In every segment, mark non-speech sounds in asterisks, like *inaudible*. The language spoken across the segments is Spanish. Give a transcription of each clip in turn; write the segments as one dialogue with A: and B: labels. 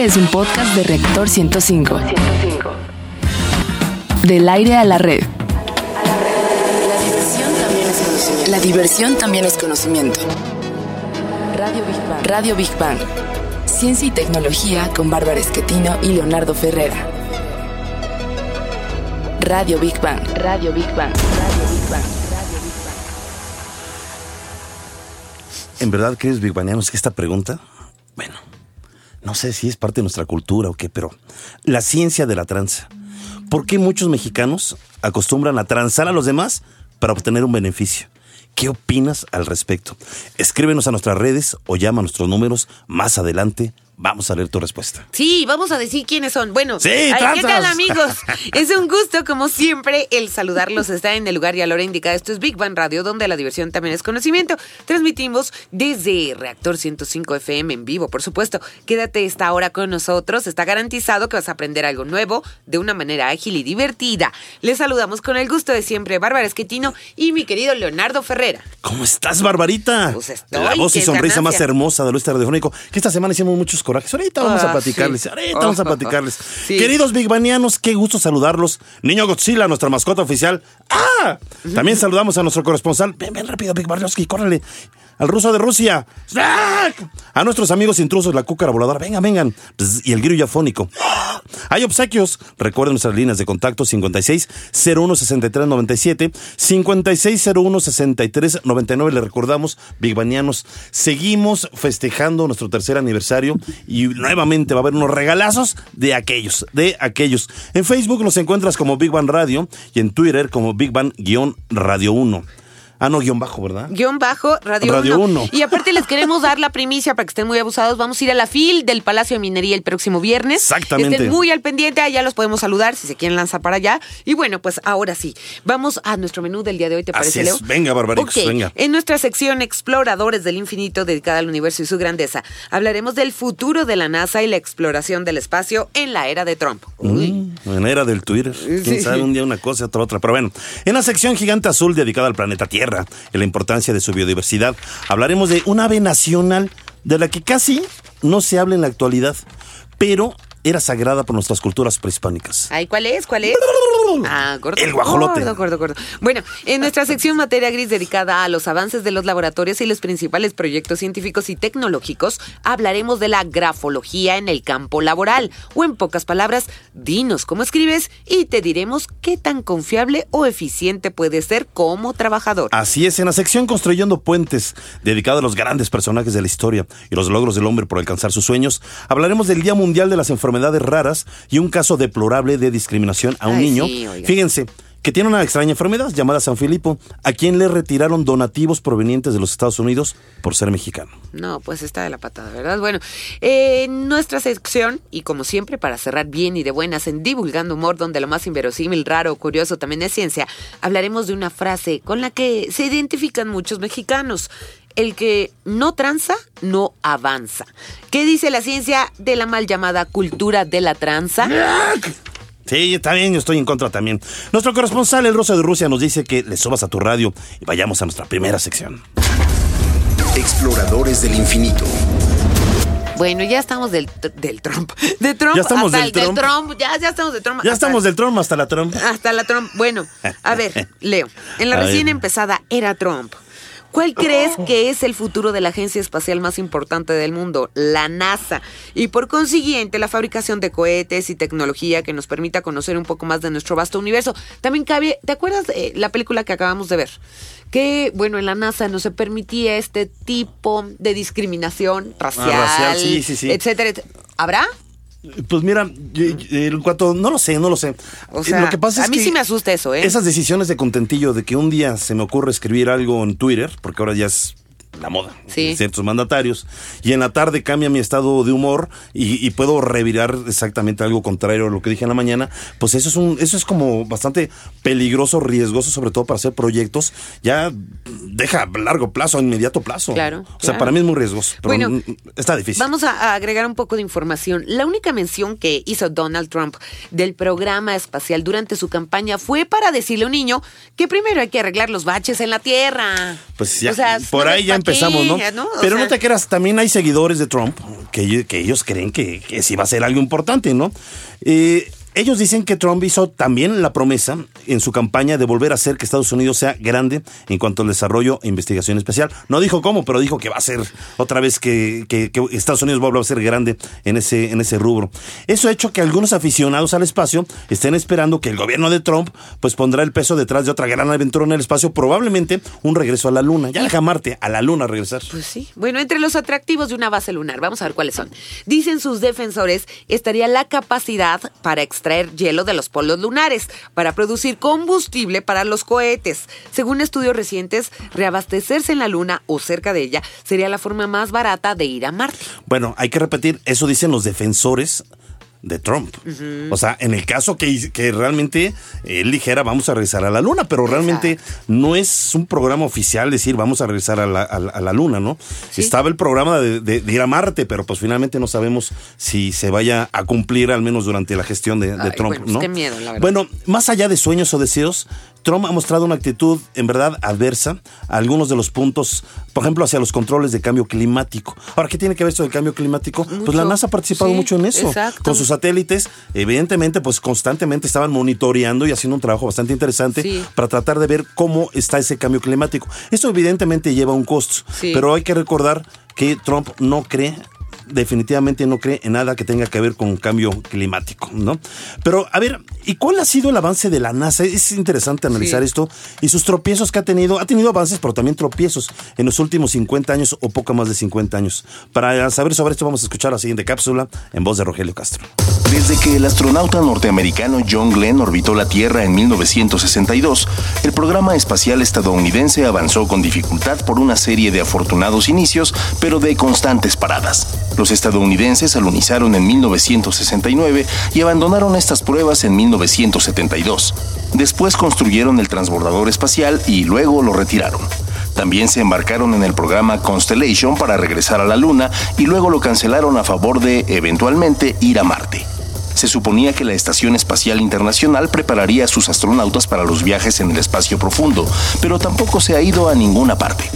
A: Este es un podcast de Reactor 105. Del aire a la red.
B: La diversión también es conocimiento. Radio Big Bang. Radio Big Bang. Ciencia y tecnología con Bárbara Esquetino y Leonardo Ferrera. Radio Big Bang. Radio Big Bang. Radio Big Bang.
C: ¿En verdad crees, Big Banianos, que esta pregunta, bueno, no sé si es parte de nuestra cultura o qué, pero la ciencia de la tranza. ¿Por qué muchos mexicanos acostumbran a transar a los demás para obtener un beneficio? ¿Qué opinas al respecto? Escríbenos a nuestras redes o llama a nuestros números más adelante Vamos a leer tu respuesta.
D: Sí, vamos a decir quiénes son. Bueno,
C: Sí,
D: ¿qué tal amigos? *laughs* Es un gusto, como siempre, el saludarlos. Está en el lugar y a la hora indicada. Esto es Big Bang Radio, donde la diversión también es conocimiento. Transmitimos desde Reactor 105 FM en vivo, por supuesto. Quédate esta hora con nosotros. Está garantizado que vas a aprender algo nuevo de una manera ágil y divertida. Les saludamos con el gusto de siempre, Bárbara Esquetino y mi querido Leonardo Ferrera.
C: ¿Cómo estás, Barbarita?
D: Pues estoy,
C: La voz y sonrisa más hermosa del oeste radiofónico. Que esta semana hicimos muchos corajes. Ahorita vamos a
D: Ah,
C: platicarles.
D: sí.
C: Ahorita vamos a platicarles.
D: sí.
C: Queridos Big Banianos, qué gusto saludarlos. Niño Godzilla, nuestra mascota oficial. ¡Ah! También saludamos a nuestro corresponsal. Ven, ven rápido, Big Barlowski, córrele. Al ruso de Rusia. ¡Snack! A nuestros amigos intrusos, la cúcara voladora. Vengan, vengan. Y el grillo afónico. *gasps* Hay obsequios. Recuerden nuestras líneas de contacto 56 01 63 97 56 01 63 99. Le recordamos, Big Banianos, seguimos festejando nuestro tercer aniversario y nuevamente va a haber unos regalazos de aquellos, de aquellos. En Facebook nos encuentras como Big Bang Radio y en Twitter como Big Bang-Radio 1. Ah, no, guion bajo, ¿verdad?
D: Guión bajo, Radio,
C: Radio
D: 1.
C: Uno.
D: Y aparte les queremos dar la primicia para que estén muy abusados. Vamos a ir a la FIL del Palacio de Minería el próximo viernes.
C: Exactamente.
D: Estén muy al pendiente, allá los podemos saludar si se quieren lanzar para allá. Y bueno, pues ahora sí, vamos a nuestro menú del día de hoy, ¿te
C: Así
D: parece,
C: es.
D: Leo?
C: Venga, Barbaricos,
D: Ok,
C: venga.
D: En nuestra sección Exploradores del Infinito, dedicada al universo y su grandeza, hablaremos del futuro de la NASA y la exploración del espacio en la era de Trump. Uy.
C: Mm, en era del Twitter. Quién
D: Sí.
C: sabe, un día una cosa, otra otra. Pero bueno, en la sección gigante azul dedicada al planeta Tierra y la importancia de su biodiversidad, hablaremos de un ave nacional de la que casi no se habla en la actualidad, pero era sagrada por nuestras culturas prehispánicas.
D: Ay, ¿cuál es? ¿Cuál es? *laughs* Ah, gordo.
C: El guajolote.
D: Gordo, gordo, gordo. Bueno, en nuestra sección materia gris dedicada a los avances de los laboratorios y los principales proyectos científicos y tecnológicos, hablaremos de la grafología en el campo laboral. O en pocas palabras, dinos cómo escribes y te diremos qué tan confiable o eficiente puedes ser como trabajador.
C: Así es, en la sección Construyendo Puentes, dedicada a los grandes personajes de la historia y los logros del hombre por alcanzar sus sueños, hablaremos del Día Mundial de las Enfermedades Raras y un caso deplorable de discriminación a un
D: Ay,
C: niño.
D: sí.
C: Fíjense, que tiene una extraña enfermedad llamada San Filipo, a quien le retiraron donativos provenientes de los Estados Unidos por ser mexicano.
D: No, pues está de la patada, ¿verdad? Bueno, eh, en nuestra sección, y como siempre, para cerrar bien y de buenas en Divulgando Humor, donde lo más inverosímil, raro curioso también es ciencia, hablaremos de una frase con la que se identifican muchos mexicanos. El que no tranza, no avanza. ¿Qué dice la ciencia de la mal llamada cultura de la tranza?
C: Sí, está bien, yo estoy en contra también. Nuestro corresponsal, el Rosa de Rusia, nos dice que le subas a tu radio y vayamos a nuestra primera sección.
E: Exploradores del infinito.
D: Bueno, ya estamos del, del Trump. *laughs* De Trump
C: Ya estamos
D: hasta
C: del
D: el del
C: Trump.
D: Trump. Ya, ya estamos del Trump.
C: Ya
D: hasta-
C: estamos del trono hasta la trompa.
D: Hasta la Trump. Bueno, a ver, *laughs* Leo, en la
C: A
D: recién
C: ver.
D: empezada era Trump. ¿Cuál crees que es el futuro de la agencia espacial más importante del mundo? La NASA. Y por consiguiente, la fabricación de cohetes y tecnología que nos permita conocer un poco más de nuestro vasto universo. También cabe, ¿te acuerdas de la película que acabamos de ver? Que, bueno, en la NASA no se permitía este tipo de discriminación racial,
C: Ah, racial, sí, sí, sí.
D: etcétera, etcétera. ¿Habrá?
C: Pues mira, yo- yo- en cuanto, no lo sé, no lo sé.
D: O sea,
C: lo que pasa
D: a
C: es
D: mí
C: que
D: sí me asusta eso, ¿eh?
C: Esas decisiones de contentillo de que un día se me ocurre escribir algo en Twitter, porque ahora ya es la moda
D: Sí.
C: ciertos mandatarios, y en la tarde cambia mi estado de humor y, y puedo revirar exactamente algo contrario a lo que dije en la mañana, pues eso es un, eso es como bastante peligroso, riesgoso, sobre todo para hacer proyectos, ya deja a largo plazo, a inmediato plazo.
D: Claro,
C: O sea,
D: claro.
C: para mí es muy riesgoso, pero
D: Bueno,
C: está difícil.
D: Vamos a, agregar un poco de información. La única mención que hizo Donald Trump del programa espacial durante su campaña fue para decirle a un niño que primero hay que arreglar los baches en la Tierra.
C: Pues ya,
D: O sea,
C: por ahí ya
D: qué,
C: empezamos, ¿no? Pero
D: sea-
C: no te creas, también hay seguidores de Trump que, ellos- que ellos creen que, que sí va a ser algo importante, ¿no? Eh, ellos dicen que Trump hizo también la promesa en su campaña de volver a hacer que Estados Unidos sea grande en cuanto al desarrollo e investigación especial. No dijo cómo, pero dijo que va a ser otra vez que, Estados Unidos va a ser grande en ese, en ese rubro. Eso ha hecho que algunos aficionados al espacio estén esperando que el gobierno de Trump pues pondrá el peso detrás de otra gran aventura en el espacio, probablemente un regreso a la luna. Ya deja Marte, a la luna regresar.
D: Pues sí. Bueno, entre los atractivos de una base lunar, vamos a ver cuáles son. Dicen sus defensores, estaría la capacidad para extraer hielo de los polos lunares, para producir combustible para los cohetes. Según estudios recientes, reabastecerse en la luna o cerca de ella sería la forma más barata de ir a Marte.
C: Bueno, hay que repetir, eso dicen los defensores de Trump. O sea, en el caso que, que realmente él dijera vamos a regresar a la luna, pero realmente no es un programa oficial decir vamos a regresar a la, a la- a la luna, ¿no?
D: Sí.
C: Estaba el programa de, de- de ir a Marte, pero pues finalmente no sabemos si se vaya a cumplir al menos durante la gestión de, de
D: Ay,
C: Trump,
D: bueno, pues
C: ¿no?
D: qué miedo, la verdad.
C: Bueno, más allá de sueños o deseos, Trump ha mostrado una actitud en verdad adversa a algunos de los puntos, por ejemplo, hacia los controles de cambio climático. Ahora, ¿qué tiene que ver esto del cambio climático? Pues la NASA ha participado
D: Sí,
C: mucho en eso.
D: exacto.
C: Con sus satélites, evidentemente, pues constantemente estaban monitoreando y haciendo un trabajo bastante interesante
D: Sí.
C: para tratar de ver cómo está ese cambio climático. Esto evidentemente lleva un costo,
D: Sí.
C: pero hay que recordar que Trump no cree definitivamente no cree en nada que tenga que ver con cambio climático, ¿no? Pero, a ver, ¿y cuál ha sido el avance de la NASA? Es interesante analizar
D: Sí.
C: esto y sus tropiezos que ha tenido. Ha tenido avances, pero también tropiezos en los últimos 50 años o poco más de 50 años. Para saber sobre esto vamos a escuchar la siguiente cápsula en voz de Rogelio Castro.
E: Desde que el astronauta norteamericano John Glenn orbitó la Tierra en 1962, el programa espacial estadounidense avanzó con dificultad por una serie de afortunados inicios, pero de constantes paradas. Los estadounidenses alunizaron en 1969 y abandonaron estas pruebas en 1972. Después construyeron el transbordador espacial y luego lo retiraron. También se embarcaron en el programa Constellation para regresar a la Luna y luego lo cancelaron a favor de, eventualmente, ir a Marte. Se suponía que la Estación Espacial Internacional prepararía a sus astronautas para los viajes en el espacio profundo, pero tampoco se ha ido a ninguna parte.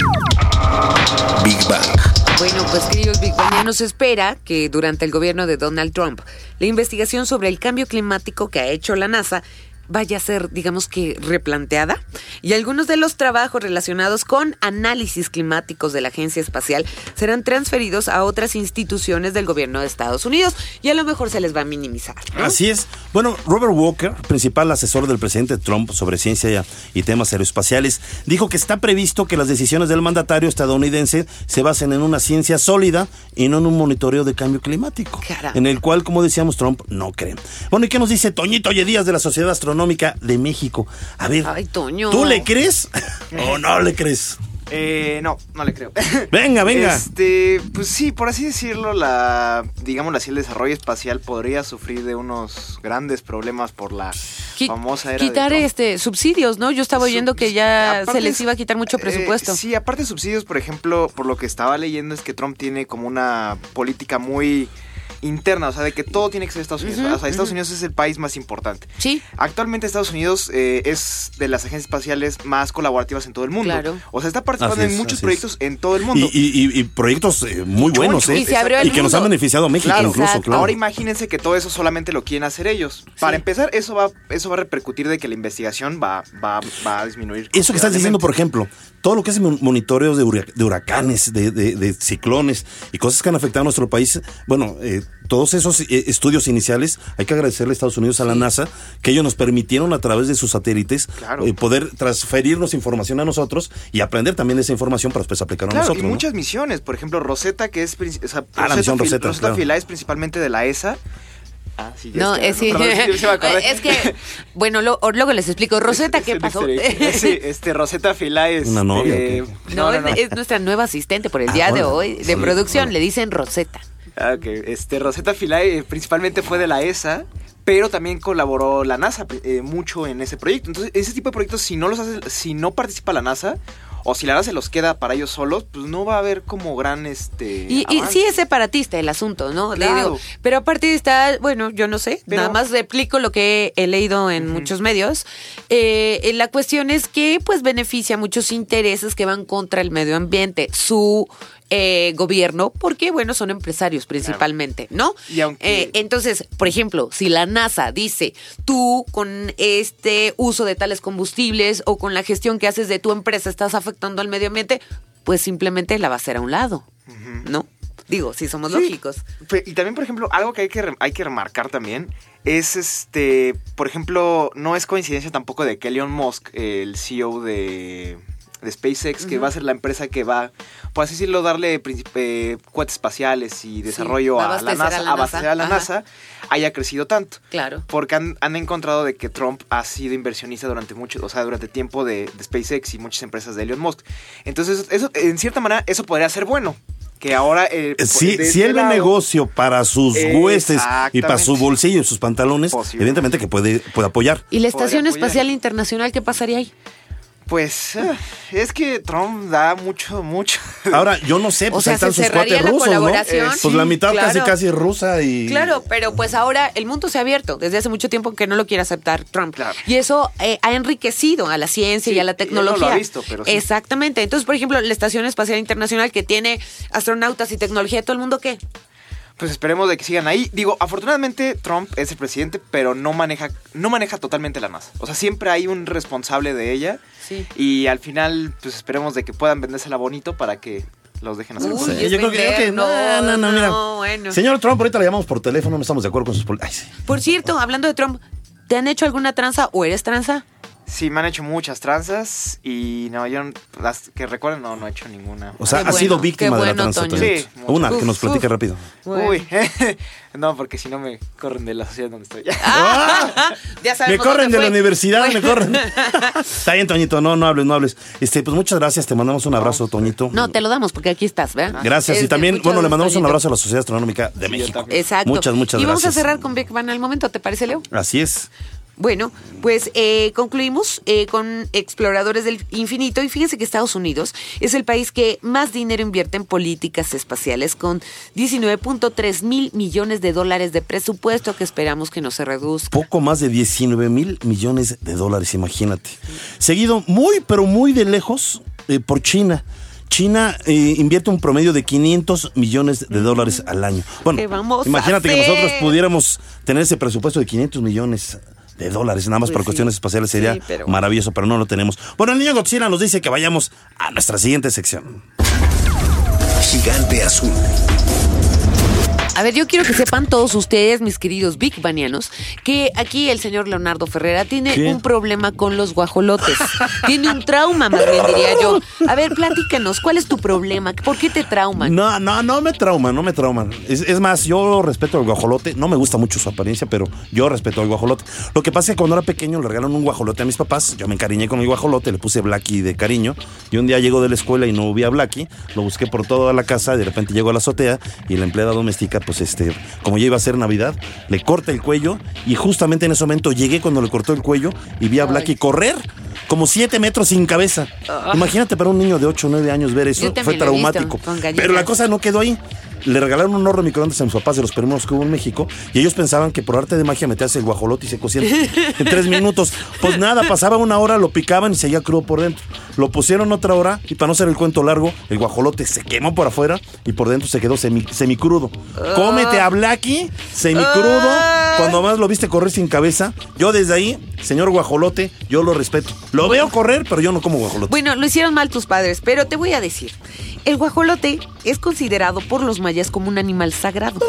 E: Big Bang.
D: Bueno, pues queridos Big espera que durante el gobierno de Donald Trump, la investigación sobre el cambio climático que ha hecho la NASA vaya a ser, digamos que, replanteada. Y algunos de los trabajos relacionados con análisis climáticos de la Agencia Espacial serán transferidos a otras instituciones del gobierno de Estados Unidos y a lo mejor se les va a minimizar. ¿no?
C: Así es. Bueno, Robert Walker, principal asesor del presidente Trump sobre ciencia y temas aeroespaciales, dijo que está previsto que las decisiones del mandatario estadounidense se basen en una ciencia sólida y no en un monitoreo de cambio climático,
D: Caramba.
C: en el cual, como decíamos, Trump no cree. Bueno, ¿y qué nos dice Toñito Oye Díaz de la Sociedad Astronómica de México? A ver,
D: Ay, Toño.
C: ¿tú le crees *laughs* o no le crees?
F: Eh, no, no le creo. *laughs*
C: Venga, venga.
F: Este, pues sí, por así decirlo, la, digamos así, el desarrollo espacial podría sufrir de unos grandes problemas por la
D: Qui-
F: famosa era
D: quitar este subsidios, ¿no? Yo estaba oyendo que ya
F: Aparte
D: se les
F: es-
D: iba a quitar mucho
F: eh,
D: presupuesto.
F: sí, aparte de subsidios, por ejemplo, por lo que estaba leyendo es que Trump tiene como una política muy interna, o sea, de que todo tiene que ser Estados Unidos. O sea, Estados. Unidos es el país más importante.
D: Sí.
F: Actualmente Estados Unidos eh, es de las agencias espaciales más colaborativas en todo el mundo.
D: Claro.
F: O sea, está participando
C: es,
F: en muchos
C: es.
F: proyectos en todo el mundo.
C: Y, y- y- y proyectos eh, muy buenos, ¿eh?
D: Y se abrió el
C: Y que nos han beneficiado a México
F: Claro,
C: incluso, claro.
F: Ahora imagínense que todo eso solamente lo quieren hacer ellos. Para empezar, eso va, eso va a repercutir de que la investigación va, va, va a disminuir.
C: Eso que estás diciendo, por ejemplo, todo lo que es mon- monitoreos de, hura- de huracanes, de, de- de ciclones y cosas que han afectado a nuestro país, bueno, eh, todos esos eh, estudios iniciales, hay que agradecerle a Estados Unidos, a la NASA, que ellos nos permitieron a través de sus satélites
F: Claro.
C: eh, poder transferirnos información a nosotros y aprender también esa información para después aplicarla a
F: Claro,
C: nosotros.
F: y
C: ¿no?
F: muchas misiones. Por ejemplo, Rosetta, que es. O sea,
C: Ah, la misión Rosetta, claro.
F: Philae es principalmente de la ESA. Ah, sí, ya
D: No, es, sí.
F: perdón, sí, se me acordé. *laughs*
D: es que, bueno, lo- luego les explico. Roseta, *laughs*
F: Es
D: ¿qué pasó?
F: Sí, *laughs* este, Rosetta Philae es.
C: ¿Una novia
F: eh?
D: No,
F: no, no, no.
D: Es, es nuestra nueva asistente por el
C: Ah,
D: día de hoy de
C: Sí,
D: producción.
C: bueno.
D: Le dicen Roseta.
F: Ah, ok. Este, Rosetta Philae eh, principalmente fue de la ESA, pero también colaboró la NASA eh, mucho en ese proyecto. Entonces, ese tipo de proyectos, si no los hace, si no participa la NASA, o si la NASA se los queda para ellos solos, pues no va a haber como gran este.
D: Y, sí es separatista el asunto, ¿no?
F: Claro.
D: digo, pero aparte está, bueno, yo no sé,
F: Pero-
D: nada más replico lo que he leído en muchos medios. Eh, la cuestión es que pues beneficia muchos intereses que van contra el medio ambiente. Su eh, gobierno porque, bueno, son empresarios principalmente, ¿no?
F: Y aunque-
D: Eh, entonces, por ejemplo, si la NASA dice, tú con este uso de tales combustibles o con la gestión que haces de tu empresa estás afectando al medio ambiente, pues simplemente la va a hacer a un lado, ¿no? Digo, si somos
F: Sí.
D: lógicos.
F: Y también, por ejemplo, algo que hay que, hay que remarcar también es este, por ejemplo, no es coincidencia tampoco de que Elon Musk, el CEO de, de SpaceX, que va a ser la empresa que va, por así decirlo, darle eh, cohetes espaciales y desarrollo
D: a
F: a, la NASA,
D: a la
F: abastecer a la
D: NASA.
F: NASA, haya crecido tanto.
D: Claro.
F: Porque han, han encontrado de que Trump ha sido inversionista durante mucho, o sea, durante tiempo de, de SpaceX y muchas empresas de Elon Musk. Entonces, eso, en cierta manera, eso podría ser bueno. Que ahora. eh,
C: Si,
F: este
C: él ve negocio para sus huestes y para su bolsillo y sus pantalones,
F: Posible.
C: evidentemente que puede, puede apoyar.
D: ¿Y la Estación
F: apoyar.
D: Espacial Internacional qué pasaría ahí?
F: Pues eh, es que Trump da mucho, mucho.
C: Ahora, yo no sé,
D: O
C: pues
D: sea,
C: ahí están
D: se
C: sus
D: cerraría
C: cuates
D: la
C: rusos, ¿no?
D: colaboración.
C: Pues
D: Sí,
C: la mitad casi
D: claro.
C: casi rusa y...
D: Claro, pero pues ahora el mundo se ha abierto desde hace mucho tiempo que no lo quiere aceptar Trump.
F: Claro.
D: Y eso eh, ha enriquecido a la ciencia
F: Sí,
D: y a la
F: no
D: tecnología.
F: lo ha visto, pero sí.
D: Exactamente. Entonces, por ejemplo, la Estación Espacial Internacional que tiene astronautas y tecnología, ¿todo el mundo qué?
F: Pues esperemos de que sigan ahí. Digo, afortunadamente Trump es el presidente, pero no maneja, no maneja totalmente la NASA. O sea, siempre hay un responsable de ella.
D: Sí.
F: Y al final, pues esperemos de que puedan vendérsela bonito para que los dejen hacer.
D: Uy,
C: yo creo que, creo que- no, no, no, mira.
D: no, bueno.
C: Señor Trump, ahorita le llamamos por teléfono, no estamos de acuerdo con sus pol- Ay, sí.
D: Por cierto, hablando de Trump, ¿te han hecho alguna tranza o eres tranza?
F: Sí, me han hecho muchas tranzas y no, yo no- las que recuerden no, no he hecho ninguna.
C: O sea,
D: Qué
C: ha sido víctima de la tranza.
D: Toño.
C: Toñito.
F: Sí.
C: Una, que nos platique
D: uf.
C: rápido.
F: Uy, *laughs* no, porque si no me corren de la sociedad donde estoy. *laughs* *laughs*
D: ya
C: Me corren de la universidad, me corren. Está bien, Toñito, no, no hables, no hables. Este, pues muchas gracias, te mandamos un abrazo, Toñito.
D: No, te lo damos porque aquí estás, ¿verdad?
C: Gracias.
D: Es
C: y también, bueno, le mandamos un abrazo a la Sociedad Astronómica de México.
F: también.
D: Exacto.
C: Muchas, muchas
D: y vamos
C: gracias.
D: a cerrar con Big Van al momento, ¿te parece, Leo?
C: Así es.
D: Bueno, pues eh, concluimos eh, con exploradores del infinito y fíjense que Estados Unidos es el país que más dinero invierte en políticas espaciales con 19.3 mil millones de dólares de presupuesto que esperamos que no se reduzca.
C: Poco más de 19 mil millones de dólares, imagínate. Seguido muy, pero muy de lejos eh, por China. China eh, invierte un promedio de 500 millones de dólares al año. Bueno,
D: ¿Qué vamos a
C: imagínate que nosotros pudiéramos tener ese presupuesto de 500 millones de dólares, nada más
D: Pues
C: para
D: sí.
C: cuestiones espaciales sería
D: Sí, pero-
C: maravilloso, pero no lo tenemos. Bueno, el niño Godzilla nos dice que vayamos a nuestra siguiente sección.
G: Gigante azul.
D: A ver, yo quiero que sepan todos ustedes, mis queridos Big Banianos, que aquí el señor Leonardo Ferrera tiene
C: ¿Qué?
D: un problema con los guajolotes. tiene un trauma, más bien diría yo. A ver, platícanos, ¿cuál es tu problema? ¿Por qué te trauman?
C: No, no, no me trauman, no me trauman. Es, es más, yo respeto al guajolote. No me gusta mucho su apariencia, pero yo respeto al guajolote. Lo que pasa es que cuando era pequeño le regalaron un guajolote a mis papás. Yo me encariñé con el guajolote, le puse Blacky de cariño. Y un día llego de la escuela y no vi a Blacky. Lo busqué por toda la casa. De repente llego a la azotea y la empleada doméstica, pues este, como ya iba a ser Navidad, le corta el cuello. Y justamente en ese momento llegué cuando le cortó el cuello y vi a Blacky correr como siete metros sin cabeza. Imagínate para un niño de 8 o 9 años ver eso.
D: Ah.
C: Fue
D: visto,
C: traumático. Pero la cosa no quedó ahí. Le regalaron un horno de microondas a mis papás de los primeros que hubo en México y ellos pensaban que por arte de magia metías el guajolote y se cocía *laughs* en tres minutos. Pues nada, pasaba una hora, lo picaban y seguía crudo por dentro. Lo pusieron otra hora y para no ser el cuento largo, el guajolote se quemó por afuera y por dentro se quedó semi, semicrudo. Cómete a Blacky, semicrudo, cuando más lo viste correr sin cabeza. Yo desde ahí, señor guajolote, yo lo respeto. Lo veo correr, pero yo no como guajolote.
D: Bueno, lo hicieron mal tus padres, pero te voy a decir. El guajolote es considerado por los mayas como un animal sagrado.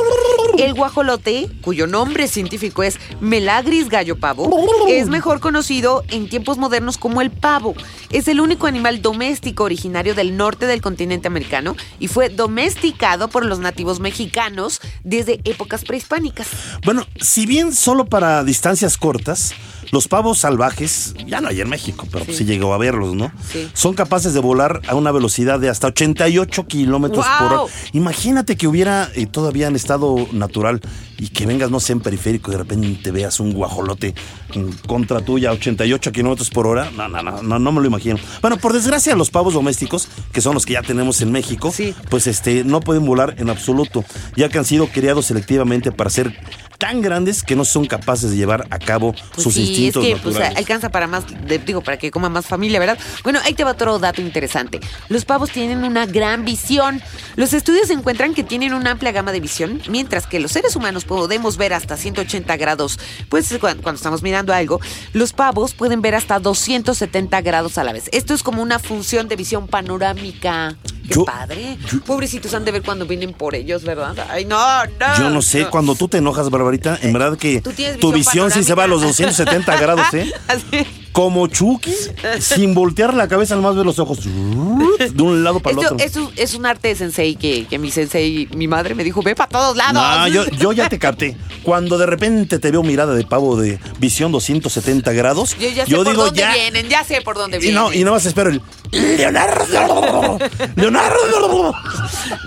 D: El guajolote, cuyo nombre científico es Melagris gallo pavo, es mejor conocido en tiempos modernos como el pavo. Es el único animal doméstico originario del norte del continente americano y fue domesticado por los nativos mexicanos desde épocas prehispánicas.
C: Bueno, si bien solo para distancias cortas, los pavos salvajes, ya no hay en México, pero sí, llegó a verlos, ¿no?
D: Sí.
C: Son capaces de volar a una velocidad de hasta 88 kilómetros por hora. Imagínate que hubiera eh, todavía en estado natural y que vengas, no sé, en periférico y de repente veas un guajolote en contra tuya a 88 kilómetros por hora. No, no, no, no, no me lo imagino. Bueno, por desgracia, los pavos domésticos, que son los que ya tenemos en México,
D: Sí.
C: pues este, no pueden volar en absoluto, ya que han sido criados selectivamente para ser tan grandes que no son capaces de llevar a cabo
D: Pues
C: sus
D: sí,
C: instintos
D: es que pues,
C: naturales.
D: alcanza para más, de- digo, para que coma más familia, ¿verdad? Bueno, ahí te va otro dato interesante. Los pavos tienen una gran visión. Los estudios encuentran que tienen una amplia gama de visión, mientras que los seres humanos podemos ver hasta 180 grados. Pues cuando, cuando estamos mirando algo, los pavos pueden ver hasta 270 grados a la vez. Esto es como una función de visión panorámica. Qué
C: Yo-
D: padre. Pobrecitos han de ver cuando vienen por ellos, ¿verdad? Ay, no, no.
C: Yo no sé, cuando tú te enojas, Barbarita, en verdad que tu
D: visión
C: visión sí se va a los
D: panorámica.
C: 270 grados, ¿eh? *laughs*
D: Así.
C: Como Chucky, sin voltear la cabeza, nomás ve los ojos de un lado para el otro.
D: es un, es un arte de sensei que, que mi sensei, mi madre me dijo, ve para todos lados.
C: No, yo, yo ya te capté. Cuando de repente te veo mirada de pavo de visión 270 grados,
D: Yo ya sé por
C: digo
D: dónde
C: ya.
D: vienen, ya sé por dónde
C: Y
D: vienen.
C: no, y nada más espero el Leonardo. Leonardo.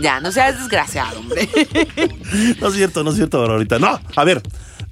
D: Ya, no seas desgraciado, hombre. *laughs*
C: No es cierto, no es cierto, ahorita. No, a ver.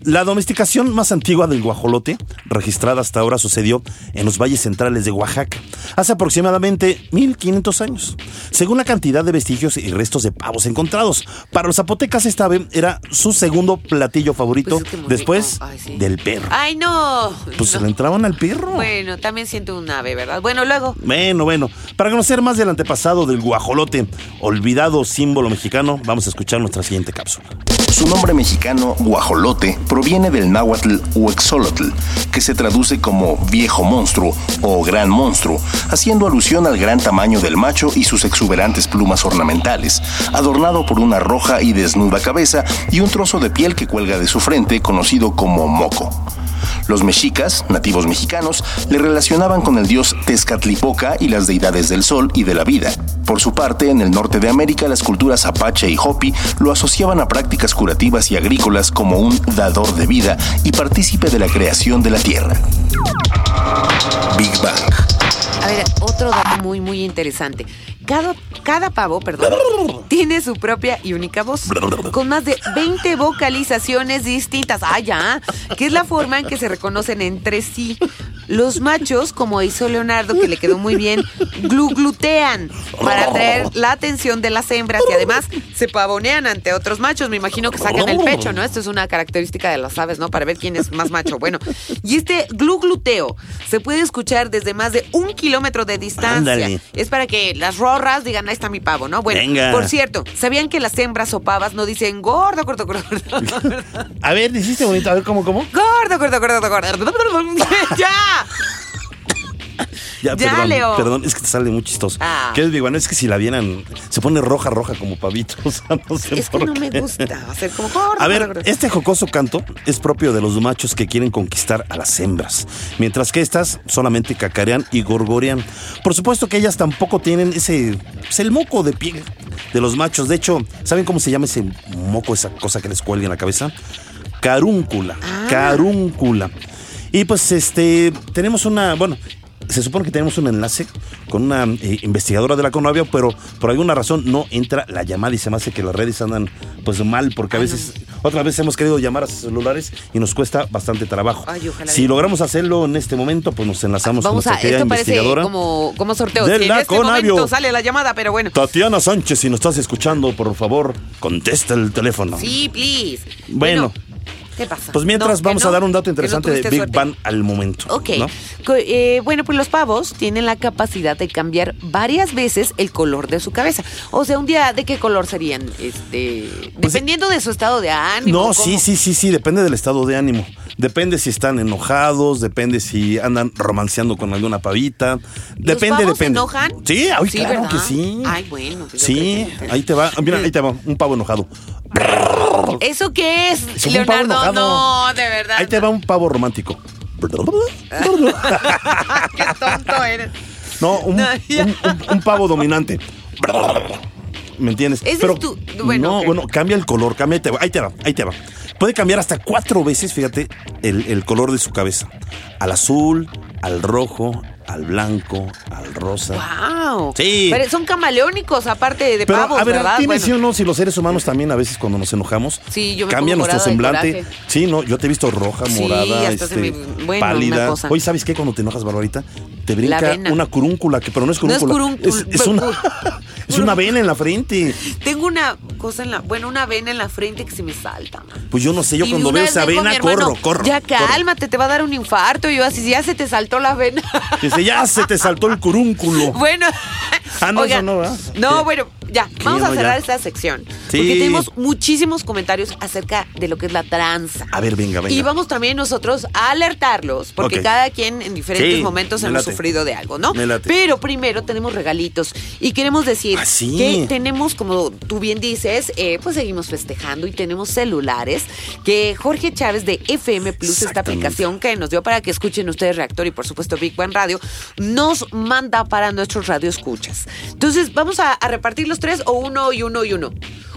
C: La domesticación más antigua del guajolote, registrada hasta ahora, sucedió en los valles centrales de Oaxaca, hace aproximadamente 1500 años, según la cantidad de vestigios y restos de pavos encontrados. Para los zapotecas esta ave era su segundo platillo favorito,
D: Pues es que muy
C: después.
D: Ay, sí.
C: del perro.
D: Ay, no.
C: Pues se le entraban al perro.
D: Bueno, también siento un ave, ¿verdad? Bueno, luego.
C: Bueno, bueno. Para conocer más del antepasado del guajolote, olvidado símbolo mexicano, vamos a escuchar nuestra siguiente cápsula.
E: Su nombre mexicano, guajolote, proviene del náhuatl huexolotl, que se traduce como viejo monstruo o gran monstruo, haciendo alusión al gran tamaño del macho y sus exuberantes plumas ornamentales, adornado por una roja y desnuda cabeza y un trozo de piel que cuelga de su frente, conocido como moco. Los mexicas, nativos mexicanos, le relacionaban con el dios Tezcatlipoca y las deidades del sol y de la vida. Por su parte, en el norte de América, las culturas apache y hopi lo asociaban a prácticas curativas y agrícolas como un dador de vida y partícipe de la creación de la tierra.
G: Big Bang.
D: A ver, otro dato muy, muy interesante. Cada, cada pavo, perdón, *laughs* tiene su propia y única voz, *laughs* con más de 20 vocalizaciones distintas. Ah, ya, que es la forma en que se reconocen entre sí. Los machos, como hizo Leonardo, que le quedó muy bien, gluglutean para atraer la atención de las hembras y además se pavonean ante otros machos. Me imagino que sacan el pecho, ¿no? Esto es una característica de las aves, ¿no? Para ver quién es más macho. Bueno, y este glugluteo se puede escuchar desde más de un kilómetro de distancia.
C: Ándale.
D: Es para que las digan, ahí está mi pavo, ¿no? Bueno,
C: Venga.
D: por cierto, ¿sabían que las hembras o pavas no dicen gordo, gordo, gordo, gordo? *laughs*
C: A ver, dijiste bonito, a ver cómo, cómo.
D: Gordo, gordo, gordo, gordo. *laughs* ¡Ya! *laughs*
C: Ya,
D: Ya,
C: perdón,
D: Leo.
C: perdón, es que te sale muy chistoso.
D: Ah.
C: ¿Qué es, Biguano? Es que si la vieran, se pone roja, roja como pavito. *laughs* O sea, no sé
D: Es que no me gusta hacer como gordo,
C: A
D: gordo,
C: ver, este jocoso canto es propio de los machos que quieren conquistar a las hembras, mientras que estas solamente cacarean y gorgorean. Por supuesto que ellas tampoco tienen ese, pues, el moco de piel de los machos. De hecho, ¿saben cómo se llama ese moco, esa cosa que les cuelga en la cabeza? Carúncula,
D: Ah.
C: carúncula. Y pues este, tenemos una, bueno, se supone que tenemos un enlace con una eh, investigadora de la Conavia, pero por alguna razón no entra la llamada y se me hace que las redes andan pues mal, porque a veces, otras veces hemos querido llamar a sus celulares y nos cuesta bastante trabajo.
D: Ay,
C: si logramos hacerlo en este momento, pues nos enlazamos
D: Vamos
C: con
D: a,
C: nuestra querida
D: esto parece
C: investigadora.
D: como, como sorteo.
C: De
D: Si en
C: la
D: este
C: Conavio.
D: momento sale la llamada, pero bueno.
C: Tatiana Sánchez, si nos estás escuchando, por favor, contesta el teléfono.
D: Sí, please.
C: Bueno.
D: ¿Qué pasa?
C: Pues mientras
D: No,
C: vamos
D: no,
C: a dar un dato
D: no
C: interesante de Big. Bang al momento.
D: Ok. eh, bueno, pues los pavos tienen la capacidad de cambiar varias veces el color de su cabeza. O sea, un día, ¿de qué color serían? Este,
C: Pues,
D: dependiendo de su estado de ánimo.
C: No,
D: ¿cómo?
C: sí, sí, sí, sí, depende del estado de ánimo. Depende si están enojados, depende si andan romanceando con alguna pavita. Depende,
D: pavos se
C: depende.
D: enojan?
C: Sí, ay,
D: Sí,
C: claro
D: ¿verdad?
C: que sí.
D: Ay, bueno, pues
C: Sí, ahí te va. Mira, ahí te va, un pavo enojado.
D: ¿Eso qué es, Leonardo? No, de verdad.
C: Ahí te va un pavo romántico. *laughs*
D: Qué tonto eres.
C: No, un,
D: No, ya.
C: un- un- un pavo dominante. ¿Me entiendes?
D: Ese es tu- bueno,
C: no, bueno, cambia el color, cambia, ahí te va, ahí te va, ahí te va. Puede cambiar hasta cuatro veces, fíjate, el, el color de su cabeza. Al azul, al rojo, al blanco, al rosa.
D: Wow.
C: Sí.
D: Pero son camaleónicos, aparte de
C: Pero,
D: pavos,
C: a ver,
D: ¿verdad?
C: ¿tiene
D: Bueno.
C: sí o no? Si los seres humanos también a veces cuando nos enojamos,
D: Sí, yo me
C: cambia nuestro semblante. Sí, no, yo te he visto roja, morada, este,
D: me- bueno, una
C: pálida. Oye, ¿sabes qué? Cuando te enojas, Barbarita, te brinca una curúncula, que pero no es
D: No es
C: curúncula.
D: curúncula.
C: es, es una, *laughs* Es una vena en la frente.
D: Tengo una cosa en la, bueno, una vena en la frente que se me salta. man.
C: Pues yo no sé, yo
D: Y
C: cuando veo esa vena,
D: hermano,
C: corro, corro.
D: Ya
C: corro.
D: cálmate, te va a dar un infarto. Y yo así, ya se te saltó la vena.
C: Dice, ya se te saltó el curúnculo. *laughs*
D: Bueno.
C: Ah, no, eso no, ¿verdad?
D: No, bueno, ya, vamos a cerrar
C: ya.
D: esta sección.
C: Sí.
D: Porque tenemos muchísimos comentarios acerca de lo que es la tranza.
C: A ver, venga, venga.
D: Y vamos también nosotros a alertarlos, porque cada quien en diferentes
C: Sí,
D: momentos
C: me
D: hemos
C: late.
D: sufrido de algo, ¿no? Pero primero tenemos regalitos y queremos decir
C: Ah, sí.
D: que tenemos, como tú bien dices, eh, pues seguimos festejando y tenemos celulares que Jorge Chávez de FM Plus, esta aplicación que nos dio para que escuchen ustedes Reactor y por supuesto Big Bang Radio, nos manda para nuestros radioescuchas. Entonces, vamos a, a repartir los tres o uno y uno y uno.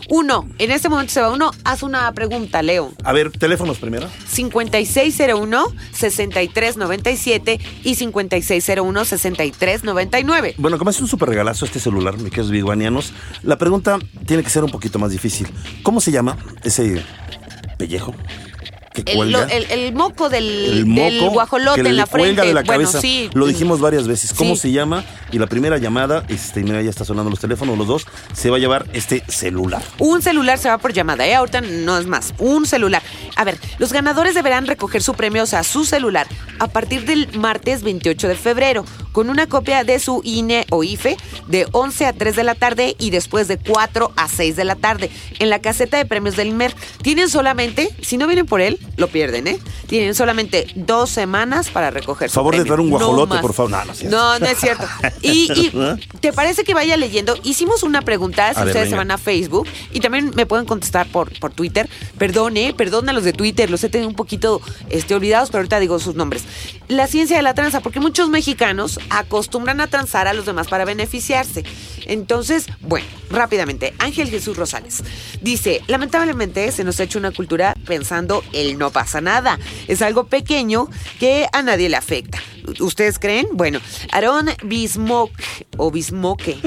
D: Uno, en este momento se va uno, haz una pregunta, Leo.
C: A ver, teléfonos primero.
D: 5601-6397 y 5601-6399.
C: Bueno, como es un súper regalazo este celular, mis queridos biguanianos, la pregunta tiene que ser un poquito más difícil. ¿Cómo se llama ese pellejo que
D: El,
C: cuelga?
D: lo- el- el moco del,
C: el
D: del
C: moco
D: guajolote
C: que
D: en la frente.
C: cuelga de la
D: bueno,
C: cabeza.
D: sí.
C: Lo dijimos varias veces. ¿Cómo
D: Sí.
C: se llama? Y la primera llamada, este, mira, ya está sonando los teléfonos, los dos, se va a llevar este celular.
D: Un celular se va por llamada, ¿eh? Ahorita no es más. Un celular. A ver, los ganadores deberán recoger su premio, o sea, su celular, a partir del martes 28 de febrero, con una copia de su INE o IFE de 11 a 3 de la tarde y después de 4 a 6 de la tarde, en la caseta de premios del INMER. Tienen solamente, si no vienen por él, lo pierden, ¿eh? Tienen solamente dos semanas para recoger su
C: Favor de traer un guajolote, por favor. No, no es cierto.
D: No, no es cierto. Y, y, *laughs*
C: ¿Eh?
D: ¿te parece que vaya leyendo? Hicimos una pregunta, si
C: A ver,
D: ustedes se van a Facebook y también me pueden contestar por, por Twitter. Perdón, eh, perdón a los de Twitter, los he tenido un poquito este, olvidados, pero ahorita digo sus nombres. La ciencia de la tranza, porque muchos mexicanos acostumbran a transar a los demás para beneficiarse. Entonces, bueno, rápidamente, Ángel Jesús Rosales dice, lamentablemente se nos ha hecho una cultura pensando el no pasa nada. Es algo pequeño que a nadie le afecta. ¿Ustedes creen? Bueno, Aarón Bismoque o Bismoque.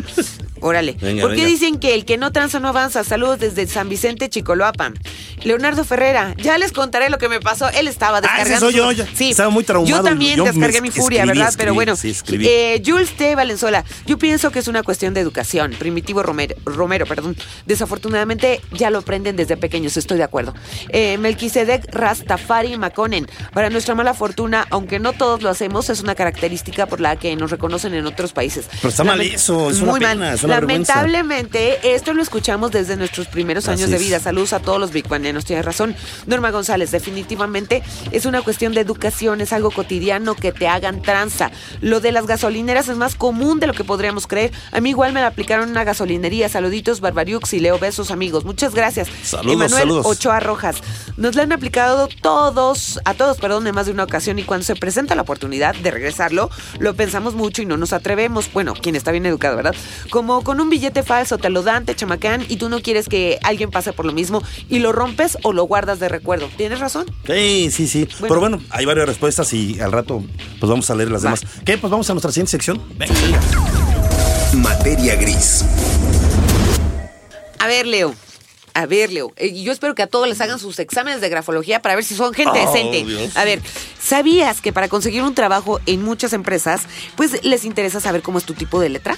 D: Órale.
C: Venga,
D: ¿Por qué
C: venga.
D: dicen que el que no tranza no avanza? Saludos desde San Vicente, Chicoloapan. Leonardo Ferrera, ya les contaré lo que me pasó. Él estaba
C: Ah, ese
D: descargando.
C: soy yo, ya.
D: Sí.
C: Estaba muy traumado.
D: Yo también
C: Yo
D: descargué mi furia,
C: escribí,
D: ¿verdad?
C: escribí,
D: Pero bueno.
C: sí, escribí.
D: eh, Jules T. Valenzuela, yo pienso que es una cuestión de educación. Primitivo Romero, Romero perdón. Desafortunadamente ya lo aprenden desde pequeños, estoy de acuerdo. Eh, Melquisedec Rastafari Maconen, para nuestra mala fortuna, aunque no todos lo hacemos, es una característica por la que nos reconocen en otros países.
C: Pero está mal
D: Lament-
C: eso, es una
D: Muy
C: pena,
D: mal.
C: es una vergüenza.
D: Lamentablemente, esto lo escuchamos desde nuestros primeros
C: Así
D: años de vida. Saludos a todos los bitcoineros, tienes razón. Norma González, definitivamente es una cuestión de educación, es algo cotidiano que te hagan tranza. Lo de las gasolineras es más común de lo que podríamos creer. A mí igual me la aplicaron en una gasolinería. Saluditos, Barbariux y Leo, besos amigos. Muchas gracias.
C: Saludos,
D: Emanuel
C: saludos.
D: Ochoa Rojas. Nos la han aplicado todos, a todos, perdón, en más de una ocasión y cuando se presenta la oportunidad de regresarlo, lo pensamos mucho y no nos atrevemos. Bueno, quien está bien educado, ¿verdad? Como con un billete falso, te lo dan, te chamacan y tú no quieres que alguien pase por lo mismo y lo rompes o lo guardas de recuerdo. ¿Tienes razón?
C: Sí, sí, sí.
D: Bueno.
C: Pero bueno, hay varias respuestas y al rato pues vamos a leer las
D: Va.
C: demás. ¿Qué? Pues vamos a nuestra siguiente sección. Venga, venga.
G: Materia gris.
D: A ver, Leo. A ver, Leo. eh, yo espero que a todos les hagan sus exámenes de grafología para ver si son gente
C: Oh,
D: decente.
C: Dios.
D: A ver, ¿sabías que para conseguir un trabajo en muchas empresas, pues les interesa saber cómo es tu tipo de letra?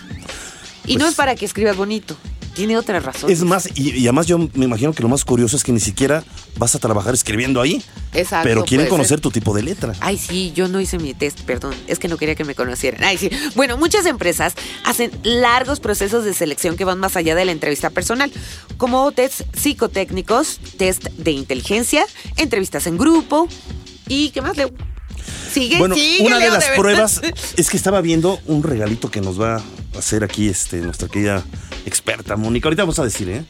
D: Y no
C: Pues-
D: es para que escribas bonito. Tiene otra razón.
C: Es más, y, y además yo me imagino que lo más curioso es que ni siquiera vas a trabajar escribiendo ahí.
D: Exacto,
C: Pero quieren conocer
D: ser.
C: tu tipo de letra.
D: Ay, sí, yo no hice mi test, perdón. Es que no quería que me conocieran. Ay, sí. Bueno, muchas empresas hacen largos procesos de selección que van más allá de la entrevista personal, como test psicotécnicos, test de inteligencia, entrevistas en grupo y ¿qué más, Leo? Sigue,
C: Bueno,
D: sigue,
C: una de
D: Leo,
C: las pruebas es que estaba viendo un regalito que nos va a hacer aquí este, nuestra querida experta Mónica. Ahorita vamos a decir, ¿eh?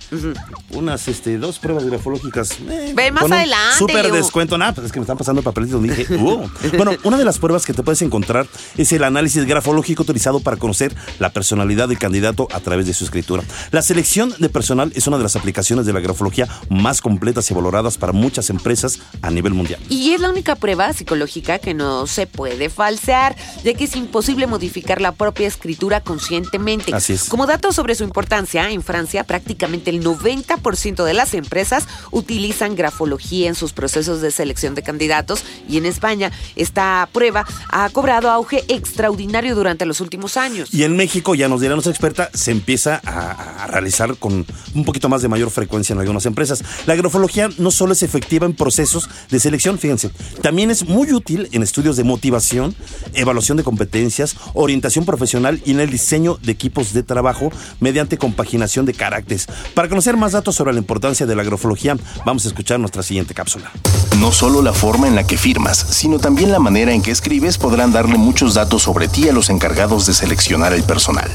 C: Unas, este, dos pruebas grafológicas. eh,
D: Ve más adelante,
C: Súper descuento. Nada, pues es que me están pasando papelitos donde dije, "Uh". *laughs* Bueno, una de las pruebas que te puedes encontrar es el análisis grafológico utilizado para conocer la personalidad del candidato a través de su escritura. La selección de personal es una de las aplicaciones de la grafología más completas y valoradas para muchas empresas a nivel mundial.
D: Y es la única prueba psicológica que no se puede falsear, ya que es imposible modificar la propia escritura conscientemente.
C: Así es.
D: Como dato sobre su importancia, en Francia prácticamente el 90% de las empresas utilizan grafología en sus procesos de selección de candidatos y en España esta prueba ha cobrado auge extraordinario durante los últimos años.
C: Y en México, ya nos dirá nuestra experta, se empieza a, a realizar con un poquito más de mayor frecuencia en algunas empresas. La grafología no solo es efectiva en procesos de selección, fíjense, también es muy útil en estudios de motivación, evaluación de competencias, orientación profesional y en el diseño de equipos de trabajo mediante compaginación de caracteres. Para conocer más datos sobre la importancia de la grafología, vamos a escuchar nuestra siguiente cápsula.
E: No solo la forma en la que firmas, sino también la manera en que escribes podrán darle muchos datos sobre ti a los encargados de seleccionar el personal.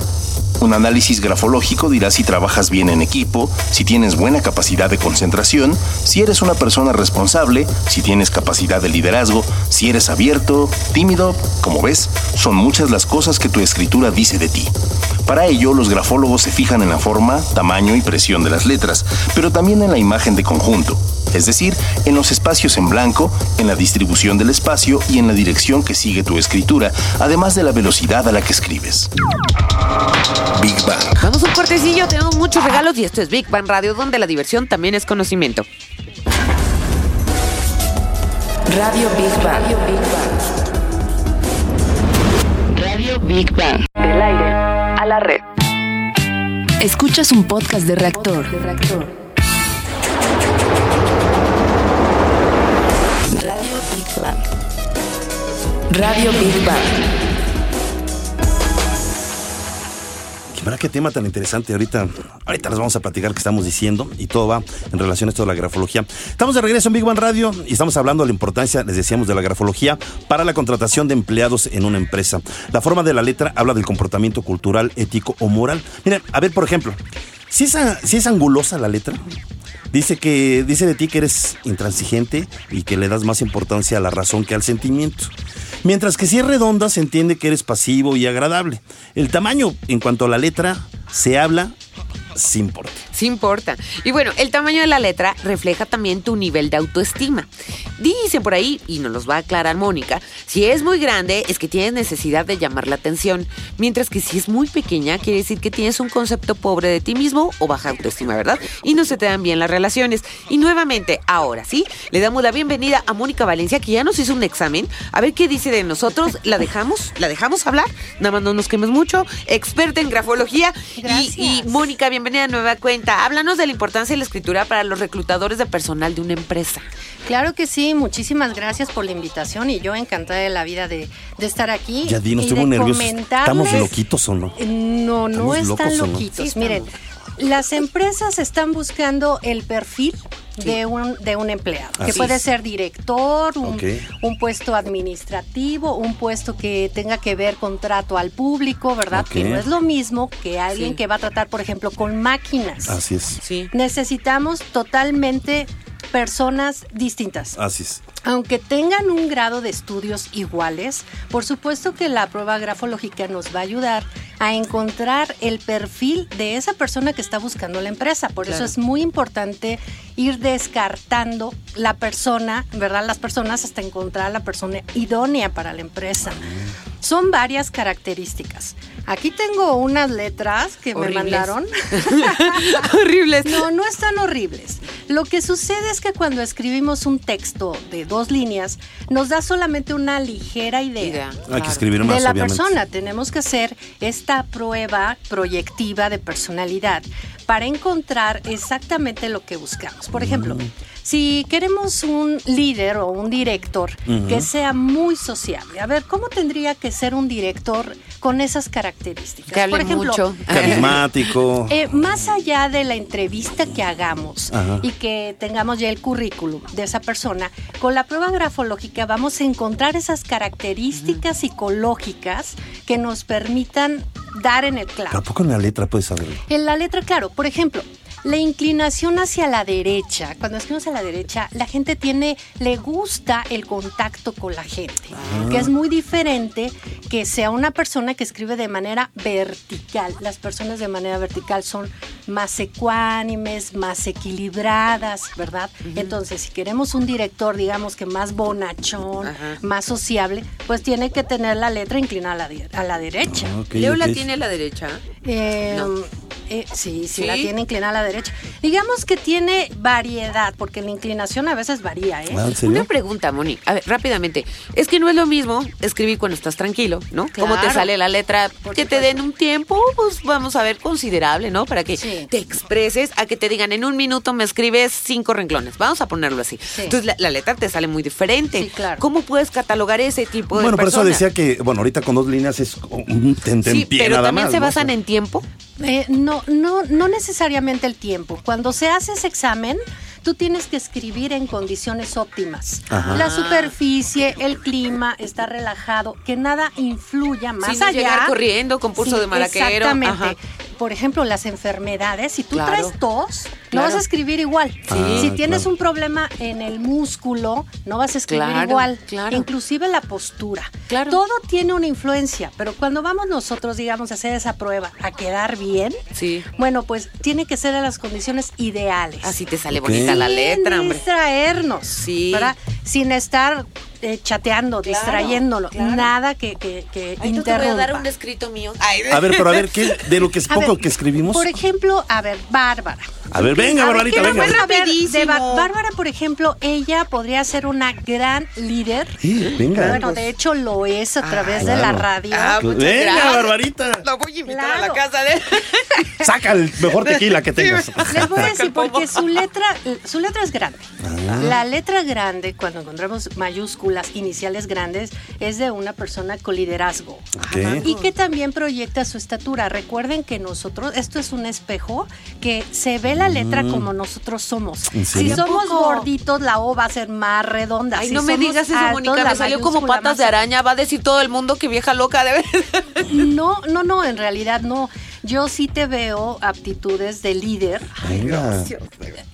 E: Un análisis grafológico dirá si trabajas bien en equipo, si tienes buena capacidad de concentración, si eres una persona responsable, si tienes capacidad de liderazgo, si eres abierto, tímido. Como ves, son muchas las cosas que tu escritura dice de ti. Para ello, los grafólogos se fijan en la forma, tamaño y presión de las letras, pero también en la imagen de conjunto, es decir, en los espacios en blanco, en la distribución del espacio y en la dirección que sigue tu escritura, además de la velocidad a la que escribes.
G: Big Bang.
D: Vamos un cortecillo, tenemos muchos regalos y esto es Big Bang Radio, donde la diversión también es conocimiento.
B: Radio Big Bang. Radio Big Bang. Del aire a la red.
A: Escuchas un podcast de reactor.
B: Radio Big Bang. Radio Big Bang.
C: ¿Verdad qué tema tan interesante? Ahorita, ahorita les vamos a platicar qué estamos diciendo y todo va en relación a esto de la grafología. Estamos de regreso en Big One Radio y estamos hablando de la importancia, les decíamos, de la grafología para la contratación de empleados en una empresa. La forma de la letra habla del comportamiento cultural, ético o moral. Miren, a ver, por ejemplo, si es, angulosa la letra, dice que dice de ti que eres intransigente y que le das más importancia a la razón que al sentimiento. Mientras que si es redonda se entiende que eres pasivo y agradable. El tamaño en cuanto a la letra se habla sin importa.
D: Sí importa. Y bueno, el tamaño de la letra refleja también tu nivel de autoestima. Dice por ahí, y nos los va a aclarar Mónica, si es muy grande es que tienes necesidad de llamar la atención, mientras que si es muy pequeña quiere decir que tienes un concepto pobre de ti mismo o baja autoestima, ¿verdad? Y no se te dan bien las relaciones. Y nuevamente, ahora sí, le damos la bienvenida a Mónica Valencia, que ya nos hizo un examen. A ver qué dice de nosotros. ¿La dejamos? ¿La dejamos hablar? Nada más no nos quemes mucho. Experta en grafología. Y, y Mónica, bienvenida a Nueva Cuenta. Háblanos de la importancia de la escritura para los reclutadores de personal de una empresa.
H: Claro que sí, muchísimas gracias por la invitación y yo encantada de la vida de, de estar aquí.
C: Ya di, no
H: y
C: estoy
H: de
C: muy nervioso.
H: comentarles-
C: ¿Estamos loquitos o no?
H: No, no
C: ¿Estamos
H: están
C: no?
H: loquitos.
D: Sí
H: Miren, las empresas están buscando el perfil de un, de un empleado, que puede
C: es.
H: ser director, un, puesto administrativo, un puesto que tenga que ver con trato al público, ¿verdad? Que no es lo mismo que alguien
D: Sí.
H: que va a tratar, por ejemplo, con máquinas.
C: Así es.
D: Sí.
H: Necesitamos totalmente personas distintas.
C: Así es.
H: Aunque tengan un grado de estudios iguales, por supuesto que la prueba grafológica nos va a ayudar a encontrar el perfil de esa persona que está buscando la empresa. Por eso es muy importante ir descartando la persona, ¿verdad? Las personas hasta encontrar a la persona idónea para la empresa. Son varias características. Aquí tengo unas letras que me mandaron. *laughs*
D: Horribles.
H: No, no están horribles. Lo que sucede es que cuando escribimos un texto de dos líneas, nos da solamente una ligera idea.
D: Idea.
C: Hay que escribir más,
H: de la
C: obviamente.
H: persona tenemos que hacer esta prueba proyectiva de personalidad para encontrar exactamente lo que buscamos. Por ejemplo,
C: Mm.
H: Si queremos un líder o un director que sea muy sociable, a ver, ¿cómo tendría que ser un director con esas características?
D: Que hable
H: Por ejemplo,
D: mucho. *laughs*
C: Carismático.
H: eh, más allá de la entrevista que hagamos
C: Ajá.
H: y que tengamos ya el currículum de esa persona, con la prueba grafológica vamos a encontrar esas características psicológicas que nos permitan dar en el
C: ¿Pero
H: clavo.
C: ¿A poco en la letra puedes saberlo?
H: En la letra, claro, por ejemplo, la inclinación hacia la derecha, cuando escribimos a la derecha, la gente tiene, le gusta el contacto con la gente, que es muy diferente que sea una persona que escribe de manera vertical. Las personas de manera vertical son más ecuánimes, más equilibradas, ¿verdad? Entonces, si queremos un director, digamos que más bonachón, más sociable, pues tiene que tener la letra inclinada a la, de- a la derecha.
C: Ah,
D: Leo la tiene a la derecha.
H: Eh,
D: No.
H: Eh, sí, sí,
D: ¿Sí?
H: la tiene inclinada a la derecha. Digamos que tiene variedad, porque la inclinación a veces varía, ¿eh?
C: Ah, ¿En serio?
D: Una pregunta, Moni. A ver, rápidamente. Es que no es lo mismo escribir cuando estás tranquilo, ¿no? Cómo te sale la letra,
H: Por
D: que te den un tiempo, pues vamos a ver, considerable, ¿no? Para que
H: Sí.
D: te expreses, a que te digan en un minuto me escribes cinco renglones. Vamos a ponerlo así. Entonces la, la letra te sale muy diferente.
H: Sí, claro.
D: ¿Cómo puedes catalogar ese tipo de
C: Bueno, por eso decía que, bueno, ahorita con dos líneas es un tente
D: Sí,
C: en pie
D: pero
C: nada
D: también
C: más.
D: se
C: ¿no?
D: basan en tiempo.
H: Eh, no, no, no necesariamente el tiempo. Cuando se hace ese examen, tú tienes que escribir en condiciones óptimas.
C: Ajá.
H: La superficie, el clima, está relajado, que nada influya más
D: Sin
H: allá.
D: llegar corriendo con pulso de maraquero.
H: Exactamente.
D: Ajá.
H: Por ejemplo, las enfermedades, si tú
D: Claro.
H: traes tos, no
D: Claro.
H: vas a escribir igual.
C: Ah,
H: si tienes
C: claro.
H: un problema en el músculo, no vas a escribir
D: Claro,
H: igual.
D: claro.
H: Inclusive la postura.
D: Claro.
H: Todo tiene una influencia, pero cuando vamos nosotros, digamos, a hacer esa prueba, a quedar bien,
D: Sí.
H: bueno, pues tiene que ser en las condiciones ideales.
D: Así te sale
C: Ok.
D: bonita la letra, hombre.
H: distraernos.
D: Sí.
H: ¿verdad? Sin estar eh, chateando,
D: Claro,
H: distrayéndolo.
D: claro.
H: Nada que, que, que
D: Ay, te voy a dar un escrito mío. Ay,
C: A ver, pero a ver, ¿qué, *laughs* de lo que es
H: A
C: poco
H: ver,
C: que escribimos?
H: Por ejemplo, a ver, Bárbara.
C: A ver, venga,
H: A
C: Barbarita, venga.
H: ver, a ver,
D: Rapidísimo.
H: de Ba- Bárbara, por ejemplo, ella podría ser una gran líder.
C: Sí, venga.
H: Bueno, de hecho lo es a través de la
C: claro.
H: radio.
D: Ah,
C: venga,
D: gracias.
C: Barbarita.
D: La voy a invitar a la casa de. *laughs*
C: Saca el mejor tequila que tengas.
H: Les voy a decir, porque su letra, su letra es grande.
C: Ah.
H: La letra grande, cuando encontramos mayúsculas, iniciales grandes, es de una persona con liderazgo. Y que también proyecta su estatura. Recuerden que nosotros, esto es un espejo que se ve la letra como nosotros somos.
C: Mm. ¿En
H: Si somos gorditos, la O va a ser más redonda.
D: Ay,
H: Si
D: no me digas eso, Mónica. Me salió como patas de araña. Va a decir todo el mundo que vieja loca de.
H: No, no, no, en realidad no. Yo sí te veo aptitudes de líder.
C: Venga.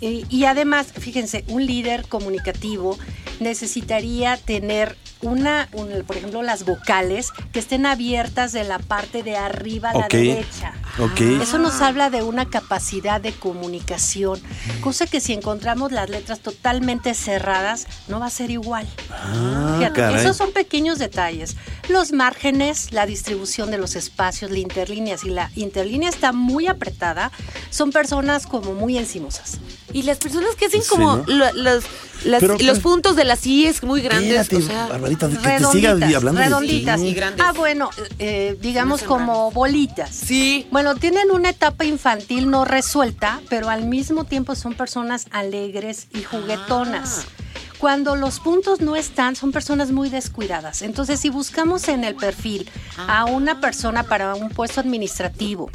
H: Y, y además, fíjense, un líder comunicativo necesitaría tener una, un- por ejemplo, las vocales que estén abiertas de la parte de arriba a la derecha.
C: Ok.
H: Eso nos habla de una capacidad de comunicación, cosa que si encontramos las letras totalmente cerradas, no va a ser igual.
C: Ah,
H: Fíjate, esos son pequeños detalles. Los márgenes, la distribución de los espacios, la interlínea, si la interlínea está muy apretada, son personas como muy encimosas.
D: Y las personas que hacen
C: Sí,
D: como
C: ¿no?
D: lo- los, las-
C: Pero,
D: los
C: pues,
D: puntos de las IES muy grandes.
C: Espérate,
D: o sea,
C: Barbarita, de que te siga
H: Redonditas,
C: hablando de
H: redonditas.
C: ti.
D: Sí, grandes.
H: Ah, bueno, eh, digamos
D: hacen
H: como bolitas.
D: Sí.
H: Bueno, tienen una etapa infantil no resuelta, pero al mismo tiempo son personas alegres y juguetonas.
D: Ah.
H: Cuando los puntos no están, son personas muy descuidadas. Entonces, si buscamos en el perfil a una persona para un puesto administrativo,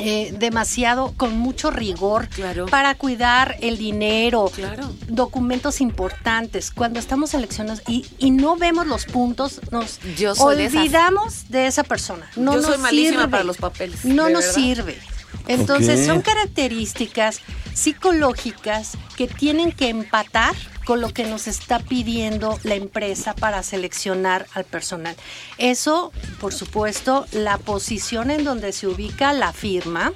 H: eh, demasiado, con mucho rigor,
D: Claro.
H: para cuidar el dinero,
D: Claro.
H: documentos importantes, cuando estamos seleccionados y, y no vemos los puntos, nos
D: Yo soy de esas.
H: olvidamos de, esa persona. No
D: Yo soy
H: nos
D: malísima
H: sirve.
D: para los papeles,
H: No nos
D: verdad.
H: sirve. Entonces son características psicológicas que tienen que empatar con lo que nos está pidiendo la empresa para seleccionar al personal. Eso, por supuesto, la posición en donde se ubica la firma,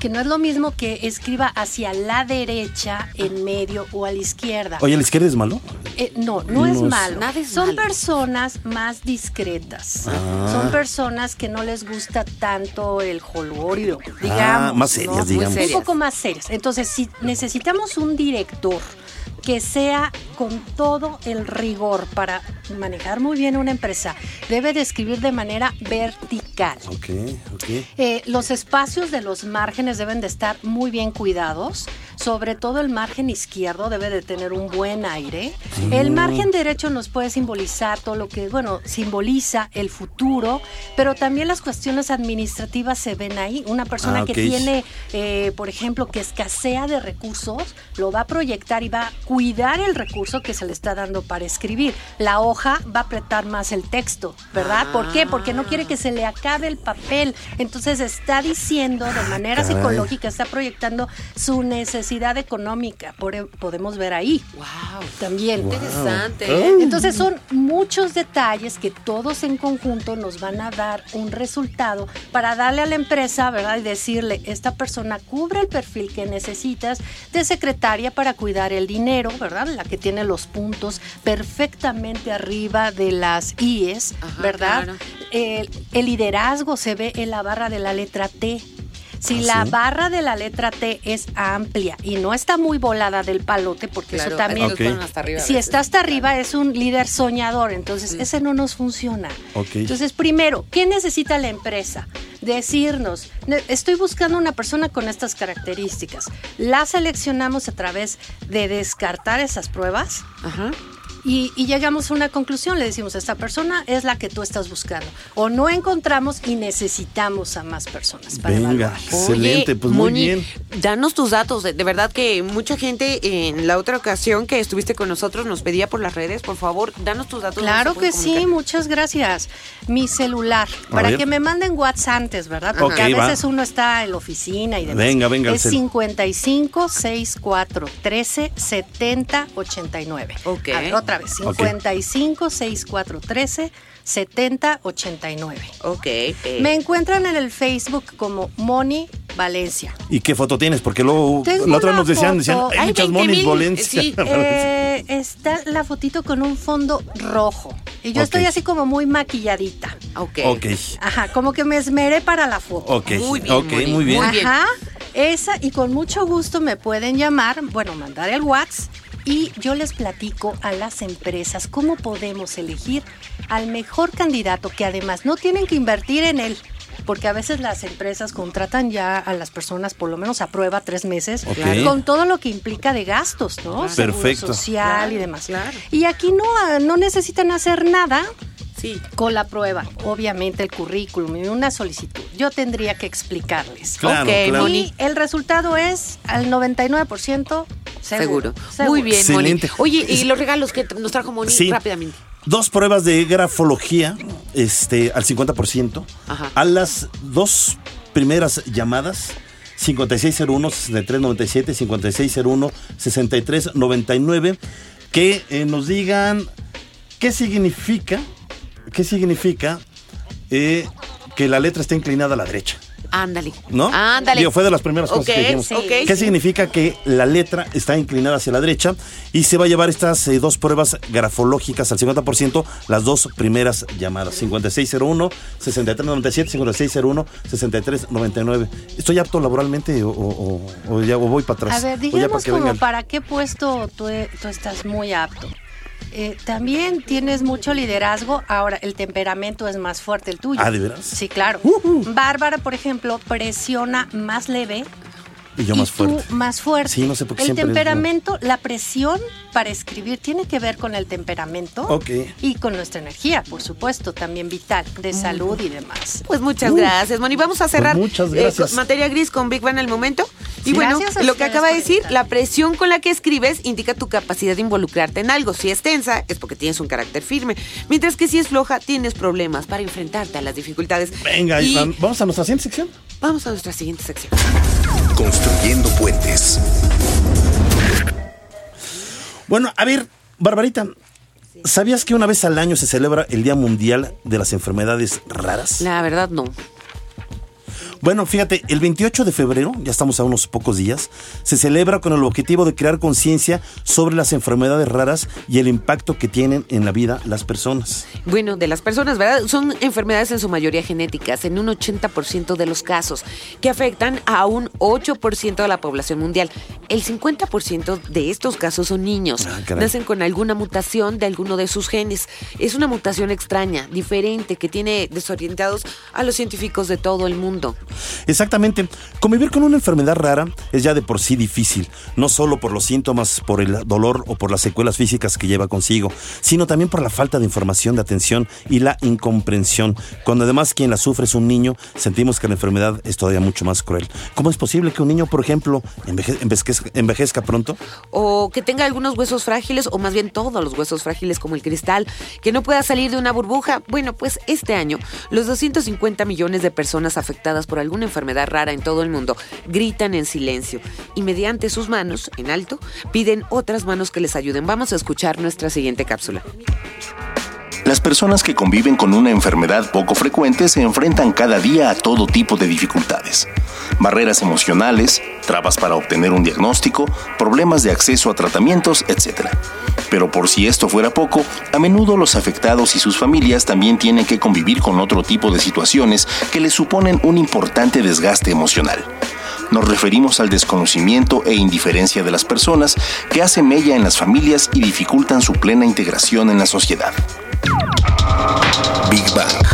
H: que no es lo mismo que escriba hacia la derecha, en medio o a la izquierda.
C: Oye, ¿la izquierda es malo?
H: Eh, no, no es
C: No es-
H: malo.
D: Es
H: Son
D: malo.
H: personas más discretas.
C: Ah.
H: Son personas que no les gusta tanto el jolgorio,
C: Ah,
H: digamos.
C: más serias,
H: ¿no?
C: digamos.
H: Un poco más serias. Entonces, si necesitamos un director que sea con todo el rigor para manejar muy bien una empresa, debe de escribir de manera vertical.
C: Ok, ok.
H: Eh, los espacios de los márgenes deben de estar muy bien cuidados. Sobre todo el margen izquierdo debe de tener un buen aire. El margen derecho nos puede simbolizar todo lo que, bueno, simboliza el futuro, pero también las cuestiones administrativas se ven ahí. Una persona
C: Ah,
H: que tiene, eh, por ejemplo, que escasea de recursos, lo va a proyectar y va a cuidar el recurso que se le está dando para escribir. La hoja va a apretar más el texto, ¿verdad? ¿Por qué? Porque no quiere que se le acabe el papel. Entonces está diciendo de manera
C: Caray.
H: psicológica, está proyectando su necesidad económica. Por- podemos ver ahí
D: Wow.
H: también.
D: Interesante.
H: Entonces son muchos detalles que todos en conjunto nos van a dar un resultado para darle a la empresa, ¿verdad? Y decirle, esta persona cubre el perfil que necesitas de secretaria para cuidar el dinero, ¿verdad? La que tiene los puntos perfectamente arriba de las IES,
D: Ajá,
H: ¿verdad?
D: claro.
H: El, el liderazgo se ve en la barra de la letra T. Si
C: ¿Ah,
H: la
C: sí?
H: barra de la letra T es amplia y no está muy volada del palote, porque
D: Claro,
H: eso también...
D: estos
C: Ok.
D: fueron hasta arriba
H: Si está hasta arriba es un líder soñador, entonces ese no nos funciona.
C: Ok.
H: Entonces, primero, ¿qué necesita la empresa? Decirnos, "Ne- estoy buscando una persona con estas características. La seleccionamos a través de descartar esas pruebas
D: Ajá.
H: Y, y llegamos a una conclusión. Le decimos, esta persona es la que tú estás buscando. O no encontramos y necesitamos a más personas para
C: Venga,
H: evaluar.
C: excelente,
D: Oye,
C: pues muy
D: Moni,
C: bien.
D: Danos tus datos. De, de verdad que mucha gente en la otra ocasión que estuviste con nosotros nos pedía por las redes, por favor, danos tus datos.
H: Claro
D: ¿dónde
H: que sí, muchas gracias. Mi celular,
C: A
H: para
C: ver.
H: que me manden WhatsApp antes, ¿verdad? Porque a
C: va.
H: veces uno está en la oficina y demás.
C: Venga, venga,
H: Es
C: cel.
H: 55 64 13 70 89.
D: Ok.
H: A ver, otra vez. 55 64 13 70 89.
D: Ok. eh,
H: Me encuentran en el Facebook como Moni Valencia.
C: ¿Y qué foto tienes? Porque luego
H: Tengo
C: la otra nos decían, decían,
H: foto.
C: hay
D: Hay
C: muchas
D: 20,000,
C: monis Valencia. *laughs*
D: sí.
H: Eh, está la fotito con un fondo rojo. Y yo estoy así como muy maquilladita.
D: ok.
C: ok,
H: Ajá, como que me esmeré para la foto.
C: ok,
D: Muy bien,
C: ok,
D: Moni,
C: muy bien.
D: muy bien.
H: Ajá, esa y con mucho gusto me pueden llamar, bueno, mandar el WhatsApp y yo les platico a las empresas cómo podemos elegir al mejor candidato que además no tienen que invertir en él. Porque a veces las empresas contratan ya a las personas, por lo menos a prueba, tres meses, con todo lo que implica de gastos, ¿no? Seguro
C: Perfecto.
H: social
D: Claro,
H: y demás.
D: claro.
H: Y aquí no, ah, no necesitan hacer nada
D: Sí.
H: con la prueba, obviamente el currículum y una solicitud. Yo tendría que explicarles.
C: Claro,
D: Ok,
C: claro.
D: Moni.
H: Y el resultado es al 99% seguro.
D: Seguro. Muy bien,
C: Excelente.
D: Moni. Oye, y los regalos que nos trajo Moni
C: Sí.
D: rápidamente.
C: Dos pruebas de grafología este, al 50%.
D: Ajá.
C: A las dos primeras llamadas, 5601-6397, 5601-6399, que eh, nos digan qué significa, qué significa eh, que la letra está inclinada a la derecha.
D: Ándale.
C: ¿No?
D: Ándale.
C: Digo, fue de las primeras cosas que dijimos.
D: ok.
C: ¿Qué significa que la letra está inclinada hacia la derecha? Y se va a llevar estas eh, dos pruebas grafológicas al 50%, las dos primeras llamadas. 5601, 6397, 5601, 6399. ¿Estoy apto laboralmente o, o- o- o ya voy para atrás?
H: A ver,
C: O ya
H: digamos
C: para
H: como
C: vengan.
H: para qué puesto tú, tú estás muy apto. Eh, también tienes mucho liderazgo. Ahora, el temperamento es más fuerte el tuyo.
C: Ah, ¿de veras?
H: Sí, claro. Bárbara, por ejemplo, presiona más leve.
C: Y yo más
H: tú
C: fuerte.
H: más fuerte.
C: Sí, no sé por qué
H: El
C: es-
H: temperamento, la presión para escribir tiene que ver con el temperamento
C: Ok.
H: y con nuestra energía, por supuesto, también vital, de salud y demás.
D: Pues muchas gracias, Moni. Vamos a cerrar
C: Pues muchas
D: eh,
C: gracias.
D: materia gris con Big Bang al momento. Y
H: Sí.
D: bueno, lo que acaba de decir, la presión con la que escribes indica tu capacidad de involucrarte en algo. Si es tensa, es porque tienes un carácter firme. Mientras que si es floja, tienes problemas para enfrentarte a las dificultades.
C: Venga,
D: y
C: Iván, vamos a nuestra siguiente sección.
D: vamos a nuestra siguiente sección.
G: Construyendo puentes.
C: Bueno, a ver, Barbarita, ¿sabías que una vez al año se celebra el Día Mundial de las Enfermedades Raras?
D: La verdad, no.
C: Bueno, fíjate, el 28 de febrero, ya estamos a unos pocos días, se celebra con el objetivo de crear conciencia sobre las enfermedades raras y el impacto que tienen en la vida las personas.
D: Bueno, de las personas, ¿verdad? Son enfermedades en su mayoría genéticas, en un 80% de los casos, que afectan a un 8% de la población mundial. El 50% de estos casos son niños.
C: Ah.
D: Nacen con alguna mutación de alguno de sus genes. Es una mutación extraña, diferente, que tiene desorientados a los científicos de todo el mundo.
C: Exactamente, convivir con una enfermedad rara es ya de por sí difícil, no solo por los síntomas, por el dolor o por las secuelas físicas que lleva consigo, sino también por la falta de información, de atención y la incomprensión. Cuando además quien la sufre es un niño, sentimos que la enfermedad es todavía mucho más cruel. ¿Cómo es posible que un niño, por ejemplo, enveje- envejezca, envejezca pronto?
D: o que tenga algunos huesos frágiles, o más bien todos los huesos frágiles como el cristal, que no pueda salir de una burbuja. Bueno, pues este año, los 250 millones de personas afectadas por alguna enfermedad rara en todo el mundo gritan en silencio y mediante sus manos, en alto, piden otras manos que les ayuden. Vamos a escuchar nuestra siguiente cápsula.
E: Las personas que conviven con una enfermedad poco frecuente se enfrentan cada día a todo tipo de dificultades. barreras emocionales, trabas para obtener un diagnóstico, problemas de acceso a tratamientos, etc. Pero por si esto fuera poco, a menudo los afectados y sus familias también tienen que convivir con otro tipo de situaciones que les suponen un importante desgaste emocional. Nos referimos al desconocimiento e indiferencia de las personas que hacen mella en las familias y dificultan su plena integración en la sociedad.
G: Big Bang.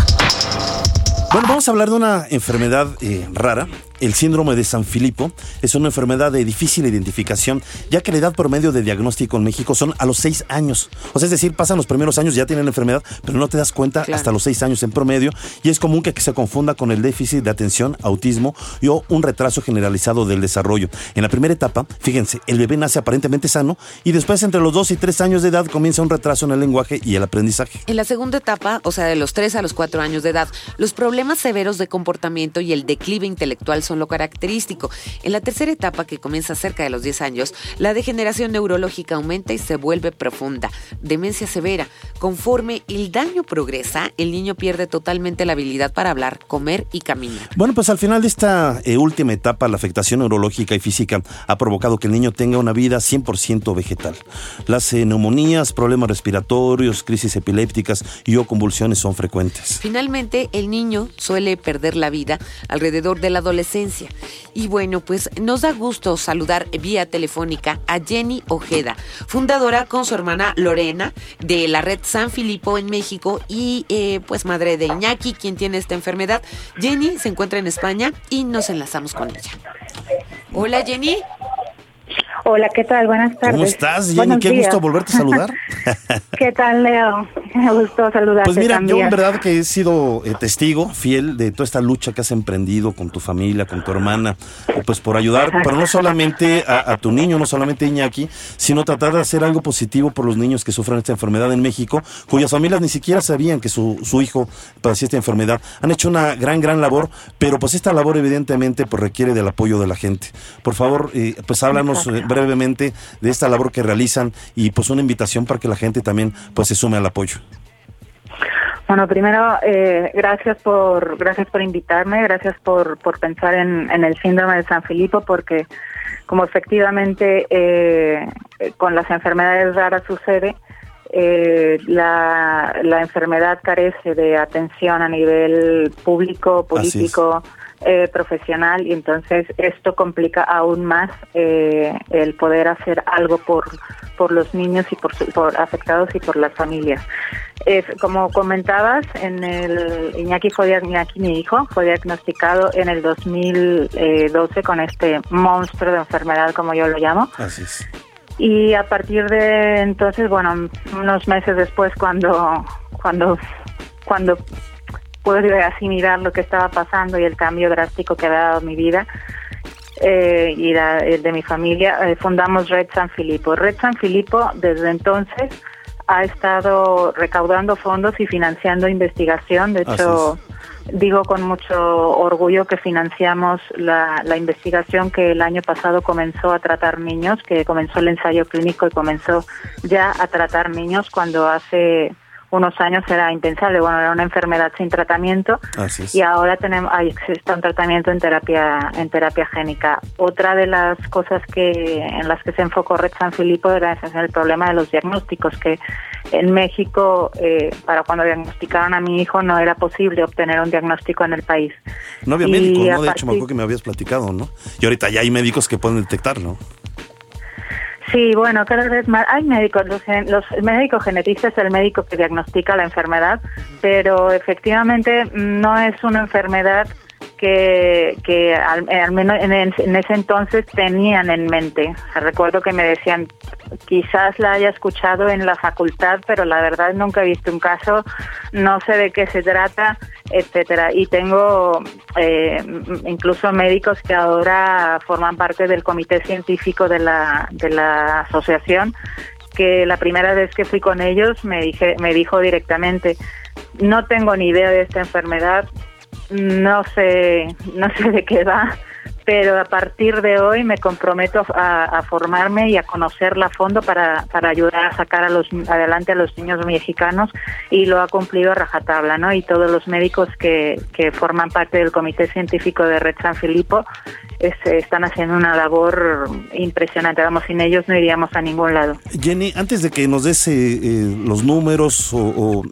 C: Bueno, vamos a hablar de una enfermedad eh, rara el síndrome de San Filipo es una enfermedad de difícil identificación, ya que la edad promedio de diagnóstico en México son a los seis años. O sea, es decir, pasan los primeros años, ya tienen la enfermedad, pero no te das cuenta hasta los seis años en promedio. Y es común que se confunda con el déficit de atención, autismo y o un retraso generalizado del desarrollo. En la primera etapa, fíjense, el bebé nace aparentemente sano y después entre los dos y tres años de edad comienza un retraso en el lenguaje y el aprendizaje.
D: En la segunda etapa, o sea, de los tres a los cuatro años de edad, los problemas severos de comportamiento y el declive intelectual son lo característico. En la tercera etapa, que comienza cerca de los 10 años, la degeneración neurológica aumenta y se vuelve profunda. Demencia severa. Conforme el daño progresa, el niño pierde totalmente la habilidad para hablar, comer y caminar.
C: Bueno, pues al final de esta eh, última etapa, la afectación neurológica y física ha provocado que el niño tenga una vida 100% vegetal. Las eh, neumonías, problemas respiratorios, crisis epilépticas y o convulsiones son frecuentes.
D: Finalmente, el niño suele perder la vida alrededor de la Y bueno, pues nos da gusto saludar vía telefónica a Jenny Ojeda, fundadora con su hermana Lorena de la red San Filipo en México y eh, pues madre de Iñaki, quien tiene esta enfermedad. Jenny se encuentra en España y nos enlazamos con ella. Hola Jenny.
I: Hola, ¿qué tal? Buenas tardes.
C: ¿Cómo estás, Jenny? Qué gusto volverte a saludar. *laughs* *laughs*
I: ¿Qué tal, Leo? Me gustó saludarte
C: Pues mira,
I: también.
C: yo en verdad que he sido eh, testigo fiel de toda esta lucha que has emprendido con tu familia, con tu hermana, pues por ayudar, pero no solamente a, a tu niño, no solamente a Iñaki, sino tratar de hacer algo positivo por los niños que sufren esta enfermedad en México, cuyas familias ni siquiera sabían que su, su hijo padecía esta enfermedad. Han hecho una gran, gran labor, pero pues esta labor evidentemente pues requiere del apoyo de la gente. Por favor, eh, pues háblanos eh, brevemente de esta labor que realizan y pues una invitación para que la gente también pues se sume al apoyo.
I: Bueno, primero, eh, gracias por gracias por invitarme, gracias por, por pensar en, en el síndrome de San Filipo, porque como efectivamente eh, con las enfermedades raras sucede, eh, la, la enfermedad carece de atención a nivel público, político, eh, profesional, y entonces esto complica aún más eh, el poder hacer algo por, por los niños y por, por afectados y por las familias. Eh, como comentabas, en el Iñaki fue Iñaki, mi hijo, fue diagnosticado en el 2012 con este monstruo de enfermedad, como yo lo llamo.
C: Así es.
I: Y a partir de entonces, bueno, unos meses después, cuando, cuando, cuando pude asimilar lo que estaba pasando y el cambio drástico que había dado mi vida eh, y la- el de mi familia, eh, fundamos Red San Filipo. Red San Filipo desde entonces ha estado recaudando fondos y financiando investigación. De hecho, digo con mucho orgullo que financiamos la, la investigación que el año pasado comenzó a tratar niños, que comenzó el ensayo clínico y comenzó ya a tratar niños cuando hace unos años era impensable, bueno, era una enfermedad sin tratamiento
C: Así es.
I: y ahora tenemos ahí existe un tratamiento en terapia en terapia génica. Otra de las cosas que en las que se enfocó Red San Filipo era el problema de los diagnósticos que en México eh, para cuando diagnosticaron a mi hijo no era posible obtener un diagnóstico en el país.
C: No había médico, ¿no? De hecho, me acuerdo que me habías platicado, ¿no? Y ahorita ya hay médicos que pueden detectar, ¿no?
I: Sí, bueno, cada vez más hay médicos. Los, gen- los- el médico genetista es el médico que diagnostica la enfermedad, pero efectivamente mm, no es una enfermedad que, que al, al menos en, ese entonces tenían en mente. Recuerdo que me decían, quizás la haya escuchado en la facultad, pero la verdad nunca he visto un caso, no sé de qué se trata, etcétera. Y tengo eh, incluso médicos que ahora forman parte del comité científico de la, de la asociación, que la primera vez que fui con ellos me, dije, me dijo directamente, no tengo ni idea de esta enfermedad, no sé, no sé de qué va, pero a partir de hoy me comprometo a, formarme y a conocerla a fondo para, para ayudar a sacar a los, adelante a los niños mexicanos y lo ha cumplido a rajatabla, ¿no? Y todos los médicos que, que forman parte del Comité Científico de Red San Filipo es- están haciendo una labor impresionante. Sin ellos no iríamos a ningún lado.
C: Jenny, antes de que nos des eh, eh, los números o, o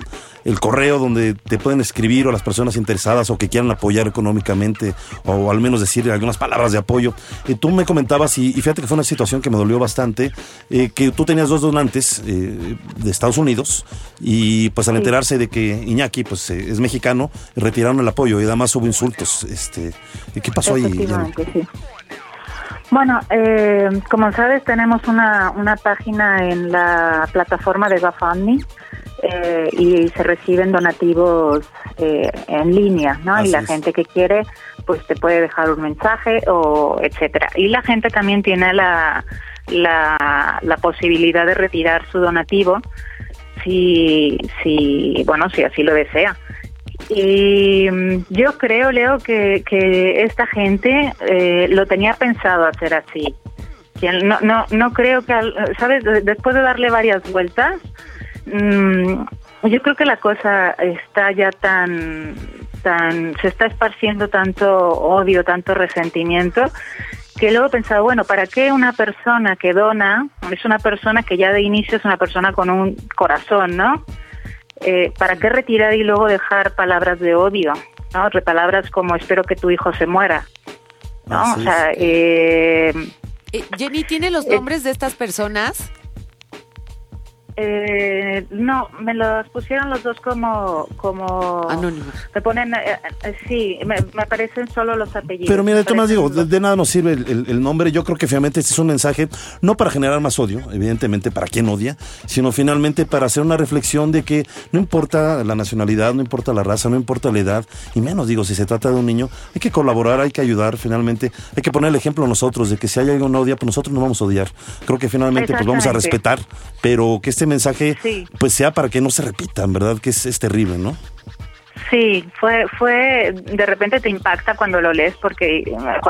C: el correo donde te pueden escribir o las personas interesadas o que quieran apoyar económicamente o al menos decir algunas palabras de apoyo, eh, tú me comentabas, y, y fíjate que fue una situación que me dolió bastante, eh, que tú tenías dos donantes eh, de Estados Unidos y pues al enterarse de que Iñaki pues eh, es mexicano, retiraron el apoyo y además hubo insultos. Este, ¿Qué pasó ahí,
I: sí. Bueno, eh, como sabes, tenemos una, una página en la plataforma de GoFundMe eh, y se reciben donativos eh, en línea, ¿no?
J: Así
I: y la
J: es.
I: gente que quiere, pues te puede dejar un mensaje o etcétera. Y la gente también tiene la, la, la posibilidad de retirar su donativo si, si, bueno, si así lo desea. Y mm, yo creo, Leo, que, que esta gente eh, lo tenía pensado hacer así. No, no, no creo que, ¿sabes? De- Después de darle varias vueltas, mm, yo creo que la cosa está ya tan, tan, se está esparciendo tanto odio, tanto resentimiento, que luego he pensado, bueno, ¿para qué una persona que dona, es una persona que ya de inicio es una persona con un corazón, ¿no? Eh, ¿Para qué retirar y luego dejar palabras de odio? ¿no? Re- Palabras como espero que tu hijo se muera. ¿no? O sea, eh,
D: Eh, Jenny, ¿tiene los
I: Eh,
D: nombres de estas personas?
I: Eh, no, me los pusieron los dos como... como
D: Anónimos.
I: Me ponen, eh, eh, sí, me, me aparecen solo los apellidos.
C: Pero mira, Tomás, digo, de, de nada nos sirve el, el- el nombre. Yo creo que finalmente este es un mensaje, no para generar más odio, evidentemente, para quien odia, sino finalmente para hacer una reflexión de que no importa la nacionalidad, no importa la raza, no importa la edad, y menos, digo, si se trata de un niño, hay que colaborar, hay que ayudar, finalmente, hay que poner el ejemplo nosotros de que si hay alguien que odia, pues nosotros no vamos a odiar. Creo que finalmente, pues vamos a respetar, pero que este mensaje,
I: Sí.
C: pues sea para que no se repitan, ¿verdad? Que es, es terrible, ¿no?
I: Sí, fue, fue, de repente te impacta cuando lo lees porque,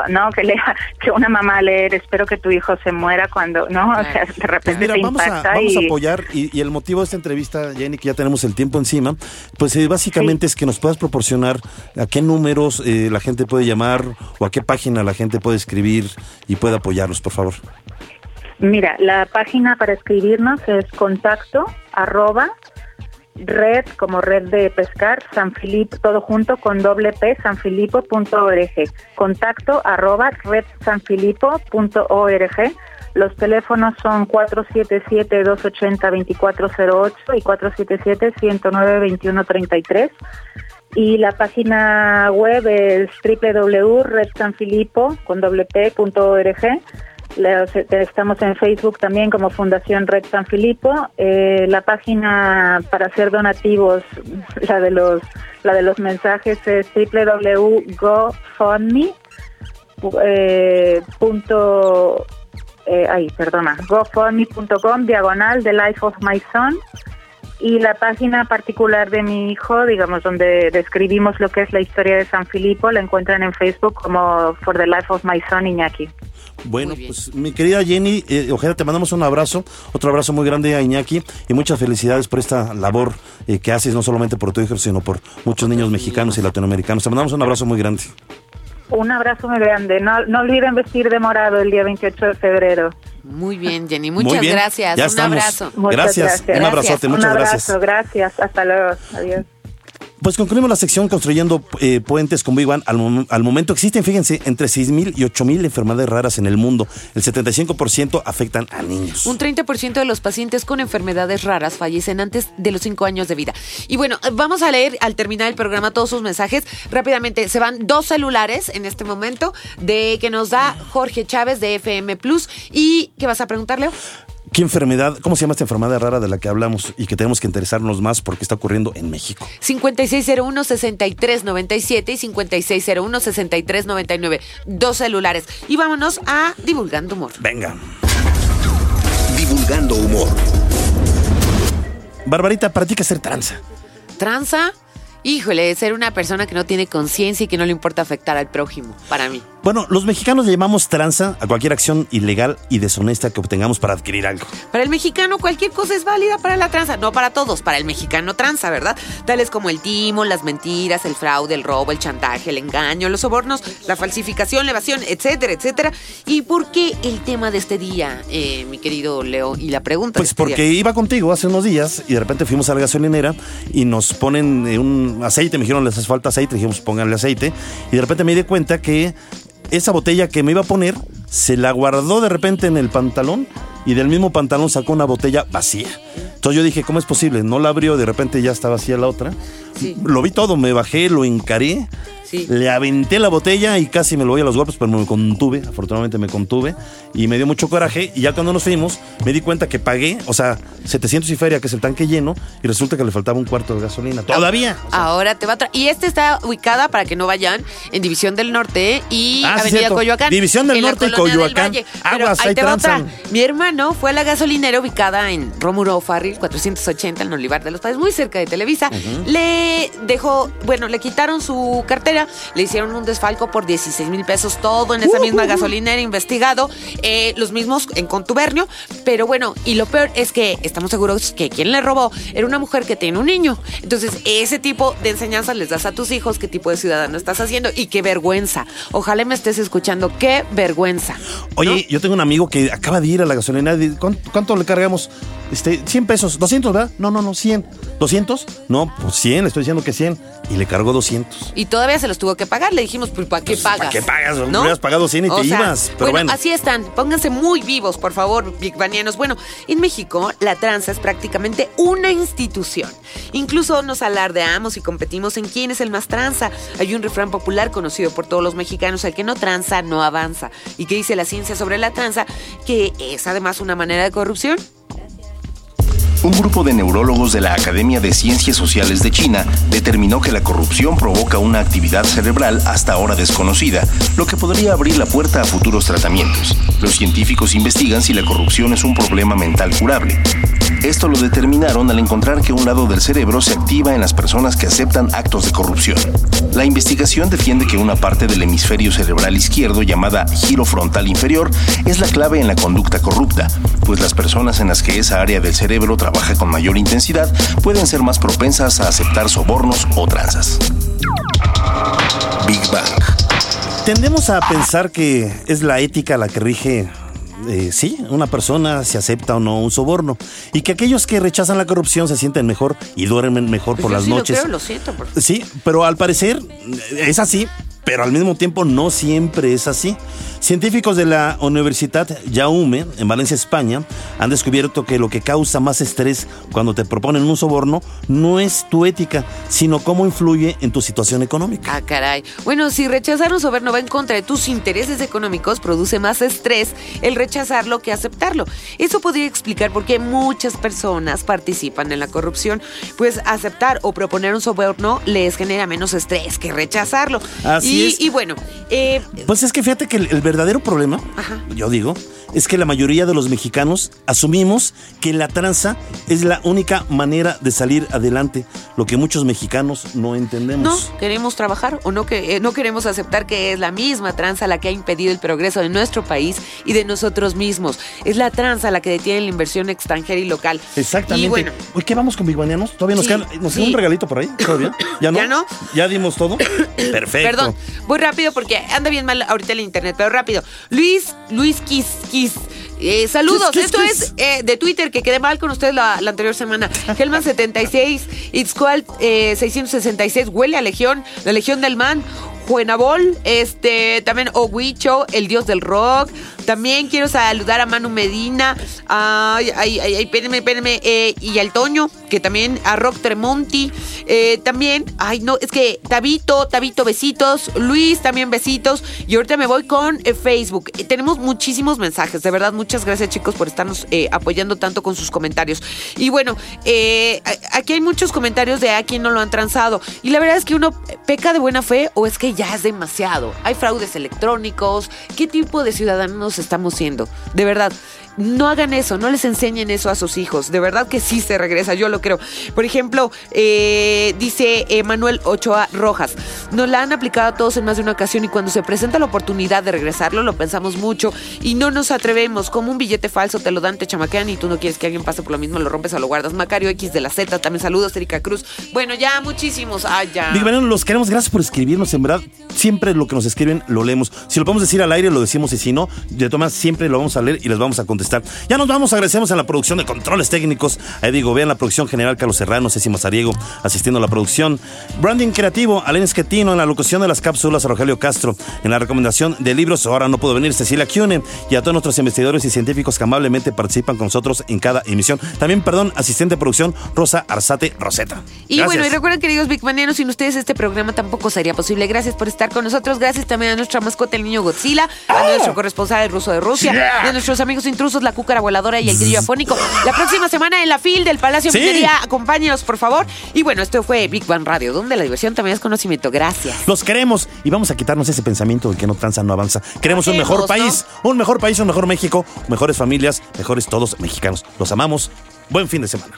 I: no, que lea, *laughs* que una mamá leer, espero que tu hijo se muera cuando, no, o sea, de
C: Pues
I: repente
C: mira,
I: te
C: vamos a,
I: impacta
C: vamos a
I: y...
C: apoyar y, y el motivo de esta entrevista, Jenny, que ya tenemos el tiempo encima, pues eh, básicamente es que nos puedas proporcionar a qué números eh, la gente puede llamar o a qué página la gente puede escribir y puede apoyarnos, por favor.
I: Mira, la página para escribirnos es contacto arroba red como red de pescar San Filipo todo junto con doble p sanfilipo.org contacto arroba red sanfilipo.org los teléfonos son 477-280-2408 y 477-109-2133 y la página web es www.redsanfilipo Los- Estamos en Facebook también como Fundación Red San Filipo. Eh, la página para hacer donativos, la de los la de los mensajes es www.gofundme eh, eh, ay, perdona, gofundme.com diagonal The Life of My Son y la página particular de mi hijo, digamos, donde describimos lo que es la historia de San Filipo, la encuentran en Facebook como For the Life of My Son Iñaki.
C: Bueno, pues mi querida Jenny, eh, Ojeda, te mandamos un abrazo, otro abrazo muy grande a Iñaki y muchas felicidades por esta labor eh, que haces, no solamente por tu hijo, sino por muchos niños mexicanos y latinoamericanos. Te mandamos un abrazo muy grande.
I: Un abrazo muy grande. No, no olviden vestir de morado el día 28 de febrero.
D: Muy bien, Jenny.
C: Muy
D: Muchas
C: bien,
D: gracias.
C: ya
D: Un
C: estamos.
D: abrazo.
I: Muchas
C: Gracias, un abrazote, muchas
I: Un
C: gracias.
I: abrazo, gracias. Hasta luego. Adiós.
C: Pues concluimos la sección construyendo eh, puentes con Big Bang. Al, al momento existen, fíjense, entre 6.000 y 8.000 enfermedades raras en el mundo. El 75% afectan a niños.
D: Un 30% de los pacientes con enfermedades raras fallecen antes de los 5 años de vida. Y bueno, vamos a leer al terminar el programa todos sus mensajes. Rápidamente, se van dos celulares en este momento de que nos da Jorge Chávez de FM Plus. ¿Y qué vas a preguntar, Leo?
C: ¿Qué enfermedad, cómo se llama esta enfermedad rara de la que hablamos y que tenemos que interesarnos más porque está ocurriendo en México?
D: 5601-6397 y 5601-6399. Dos celulares. Y vámonos a Divulgando Humor.
C: Venga.
G: Divulgando humor.
C: Barbarita, ¿para ti qué ser tranza?
D: Tranza, híjole, ser una persona que no tiene conciencia y que no le importa afectar al prójimo, para mí.
C: Bueno, los mexicanos le llamamos tranza a cualquier acción ilegal y deshonesta que obtengamos para adquirir algo.
D: Para el mexicano cualquier cosa es válida para la tranza, no para todos, para el mexicano tranza, ¿verdad? Tales como el timo, las mentiras, el fraude, el robo, el chantaje, el engaño, los sobornos, la falsificación, la evasión, etcétera, etcétera. ¿Y por qué el tema de este día, eh, mi querido Leo? Y la pregunta. de
C: Pues
D: este día?
C: porque iba contigo hace unos días y de repente fuimos a la gasolinera y nos ponen eh, un aceite, me dijeron les hace falta aceite, dijimos pónganle aceite y de repente me di cuenta que esa botella que me iba a poner se la guardó de repente en el pantalón y del mismo pantalón sacó una botella vacía. Entonces yo dije, ¿cómo es posible? No la abrió, de repente ya estaba vacía la otra.
D: Sí.
C: Lo vi todo, me bajé, lo encaré,
D: Sí.
C: le aventé la botella y casi me lo voy a los golpes, pero me contuve, afortunadamente me contuve y me dio mucho coraje y ya cuando nos fuimos me di cuenta que pagué, o sea, 700 y feria, que es el tanque lleno, y resulta que le faltaba un cuarto de gasolina. Todavía. O sea,
D: Ahora te va a traer. Y esta está ubicada, para que no vayan, en División del Norte y
C: Ah,
D: Avenida. Coyoacán.
C: División del
D: en
C: Norte y
D: del
C: Coyoacán.
D: Valle.
C: Aguas,
D: ahí
C: ahí
D: te va otra. Mi hermano fue a la gasolinera ubicada en Rómulo Farril 480, en Olivar de los Padres, muy cerca de Televisa. Le dejó, bueno, le quitaron su cartera, le hicieron un desfalco por 16 mil pesos, todo en esa misma gasolinera investigado, eh, los mismos en contubernio. Pero bueno, y lo peor es que estamos seguros que quien le robó era una mujer que tiene un niño. Entonces, ese tipo de enseñanzas les das a tus hijos, qué tipo de ciudadano estás haciendo y qué vergüenza. Ojalá me estés escuchando, qué vergüenza.
C: Oye, yo tengo un amigo que acaba de ir a la gasolinera. ¿Cuánto, cuánto le cargamos? Este, 100 pesos. 200, ¿verdad? No, no, no, 100. ¿200? No, pues 100, le estoy diciendo que 100. Y le cargó 200.
D: Y todavía se los tuvo que pagar. Le dijimos, pues, ¿para qué
C: Pues,
D: pagas?
C: ¿para qué pagas?
D: ¿No?
C: Hubieras pagado 100 y te ibas, pero bueno.
D: así están. Pónganse muy vivos, por favor, bigbanianos. Bueno, en México, la tranza es prácticamente una institución. Incluso nos alardeamos y competimos en quién es el más tranza. Hay un refrán popular conocido por todos los mexicanos, el que no tranza, no avanza. ¿Y qué dice la ciencia sobre la tranza? Que es además una manera de corrupción.
E: Un grupo de neurólogos de la Academia de Ciencias Sociales de China determinó que la corrupción provoca una actividad cerebral hasta ahora desconocida, lo que podría abrir la puerta a futuros tratamientos. Los científicos investigan si la corrupción es un problema mental curable. Esto lo determinaron al encontrar que un lado del cerebro se activa en las personas que aceptan actos de corrupción. La investigación defiende que una parte del hemisferio cerebral izquierdo llamada giro frontal inferior es la clave en la conducta corrupta, pues las personas en las que esa área del cerebro trabaja con mayor intensidad pueden ser más propensas a aceptar sobornos o tranzas.
G: Big Bang.
C: Tendemos a pensar que es la ética la que rige, eh, sí, una persona si acepta o no un soborno. Y que aquellos que rechazan la corrupción se sienten mejor y duermen mejor por
D: Pues Yo
C: las
D: sí lo
C: noches.
D: creo, lo siento. por-
C: Sí, pero al parecer eh, es así, pero al mismo tiempo no siempre es así. Científicos de la Universidad Jaume, en Valencia, España, han descubierto que lo que causa más estrés cuando te proponen un soborno no es tu ética, sino cómo influye en tu situación económica.
D: Ah, caray. Bueno, si rechazar un soborno va en contra de tus intereses económicos, produce más estrés el rechazarlo que aceptarlo. Eso podría explicar por qué muchas personas participan en la corrupción, pues aceptar o proponer un soborno les genera menos estrés que rechazarlo.
C: Así
D: y,
C: es.
D: y bueno, eh,
C: Pues es que fíjate que el, el verdadero problema,
D: Ajá.
C: yo digo, es que la mayoría de los mexicanos asumimos que la tranza es la única manera de salir adelante, lo que muchos mexicanos no
D: no
C: entendemos.
D: queremos trabajar o no, que, eh, no queremos aceptar que es la misma tranza la que ha impedido el progreso de nuestro país y de nosotros mismos. Es la tranza la que detiene la inversión extranjera y local.
C: Exactamente.
D: Y bueno,
C: Uy, ¿qué vamos con Bigbanianos? ¿Todavía nos
D: Sí,
C: queda nos queda
D: sí.
C: un regalito por ahí? ¿Todavía? *coughs* ¿Ya no?
D: ¿Ya no?
C: ¿Ya dimos todo? *coughs* Perfecto.
D: Perdón, voy rápido porque anda bien mal ahorita el internet, pero rápido. Luis, Luis Kiss, Kiss. eh, saludos,
C: Kiss,
D: esto
C: Kiss.
D: es eh, de Twitter, que quedé mal con ustedes la, la anterior semana. Helman76, Itzcual eh, 666, huele a Legión, la Legión del Man. Juenabol, este, también Oguicho, el dios del rock. También quiero saludar a Manu Medina, ay, ay, ay, espérenme, espérenme, eh, y al Toño, que también, a Rock Tremonti, eh, también, ay, no, es que Tabito, Tabito, besitos, Luis, también besitos, y ahorita me voy con eh, Facebook. Eh, tenemos muchísimos mensajes, de verdad, muchas gracias chicos por estarnos apoyando tanto con sus comentarios. Y bueno, aquí hay muchos comentarios de a quien no lo han transado, y la verdad es que uno peca de buena fe o es que ya es demasiado. Hay fraudes electrónicos, ¿qué tipo de ciudadanos estamos siendo? De verdad. No hagan eso, no les enseñen eso a sus hijos. De verdad que sí se regresa, yo lo creo. Por ejemplo, eh, dice Manuel Ochoa Rojas, nos la han aplicado a todos en más de una ocasión y cuando se presenta la oportunidad de regresarlo, lo pensamos mucho y no nos atrevemos. Como un billete falso te lo dan, te chamaquean y tú no quieres que alguien pase por lo mismo, lo rompes o lo guardas. Macario X de la Z, también saludos, Erika Cruz. Bueno, ya muchísimos. Ah, ya.
C: Los queremos, gracias por escribirnos, en verdad. Siempre lo que nos escriben lo leemos. Si lo podemos decir al aire, lo decimos y si no, de todas siempre lo vamos a leer y les vamos a contestar. Ya nos vamos, agradecemos a la producción de controles técnicos. Ahí digo, vean la producción general Carlos Serrano, Ceci Mazariego, asistiendo a la producción. Branding creativo, Alen Esquetino, en la locución de las cápsulas, Rogelio Castro, en la recomendación de libros, ahora no puedo venir, Cecilia Cune, y a todos nuestros investigadores y científicos que amablemente participan con nosotros en cada emisión. También, perdón, asistente de producción, Rosa Arzate Roseta.
D: Y bueno, y recuerden, queridos Big sin ustedes este programa tampoco sería posible. Gracias por estar con nosotros. Gracias también a nuestra mascota, el niño Godzilla, a ah. nuestro corresponsal, el ruso de Rusia, y a nuestros amigos intrusos, la cúcara voladora y el grillo afónico. La próxima semana en la FIL del Palacio sí. Minería, acompáñenos, por favor. Y bueno, esto fue Big Bang Radio, donde la diversión también es conocimiento. Gracias.
C: Los queremos y vamos a quitarnos ese pensamiento de que no tranza, no avanza. Queremos un mejor país, un mejor país, un mejor México, mejores familias, mejores todos mexicanos. Los amamos. Buen fin de semana.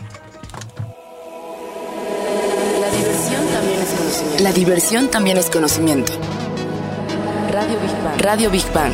B: La diversión también es conocimiento. Radio Big Bang. Radio Big Bang.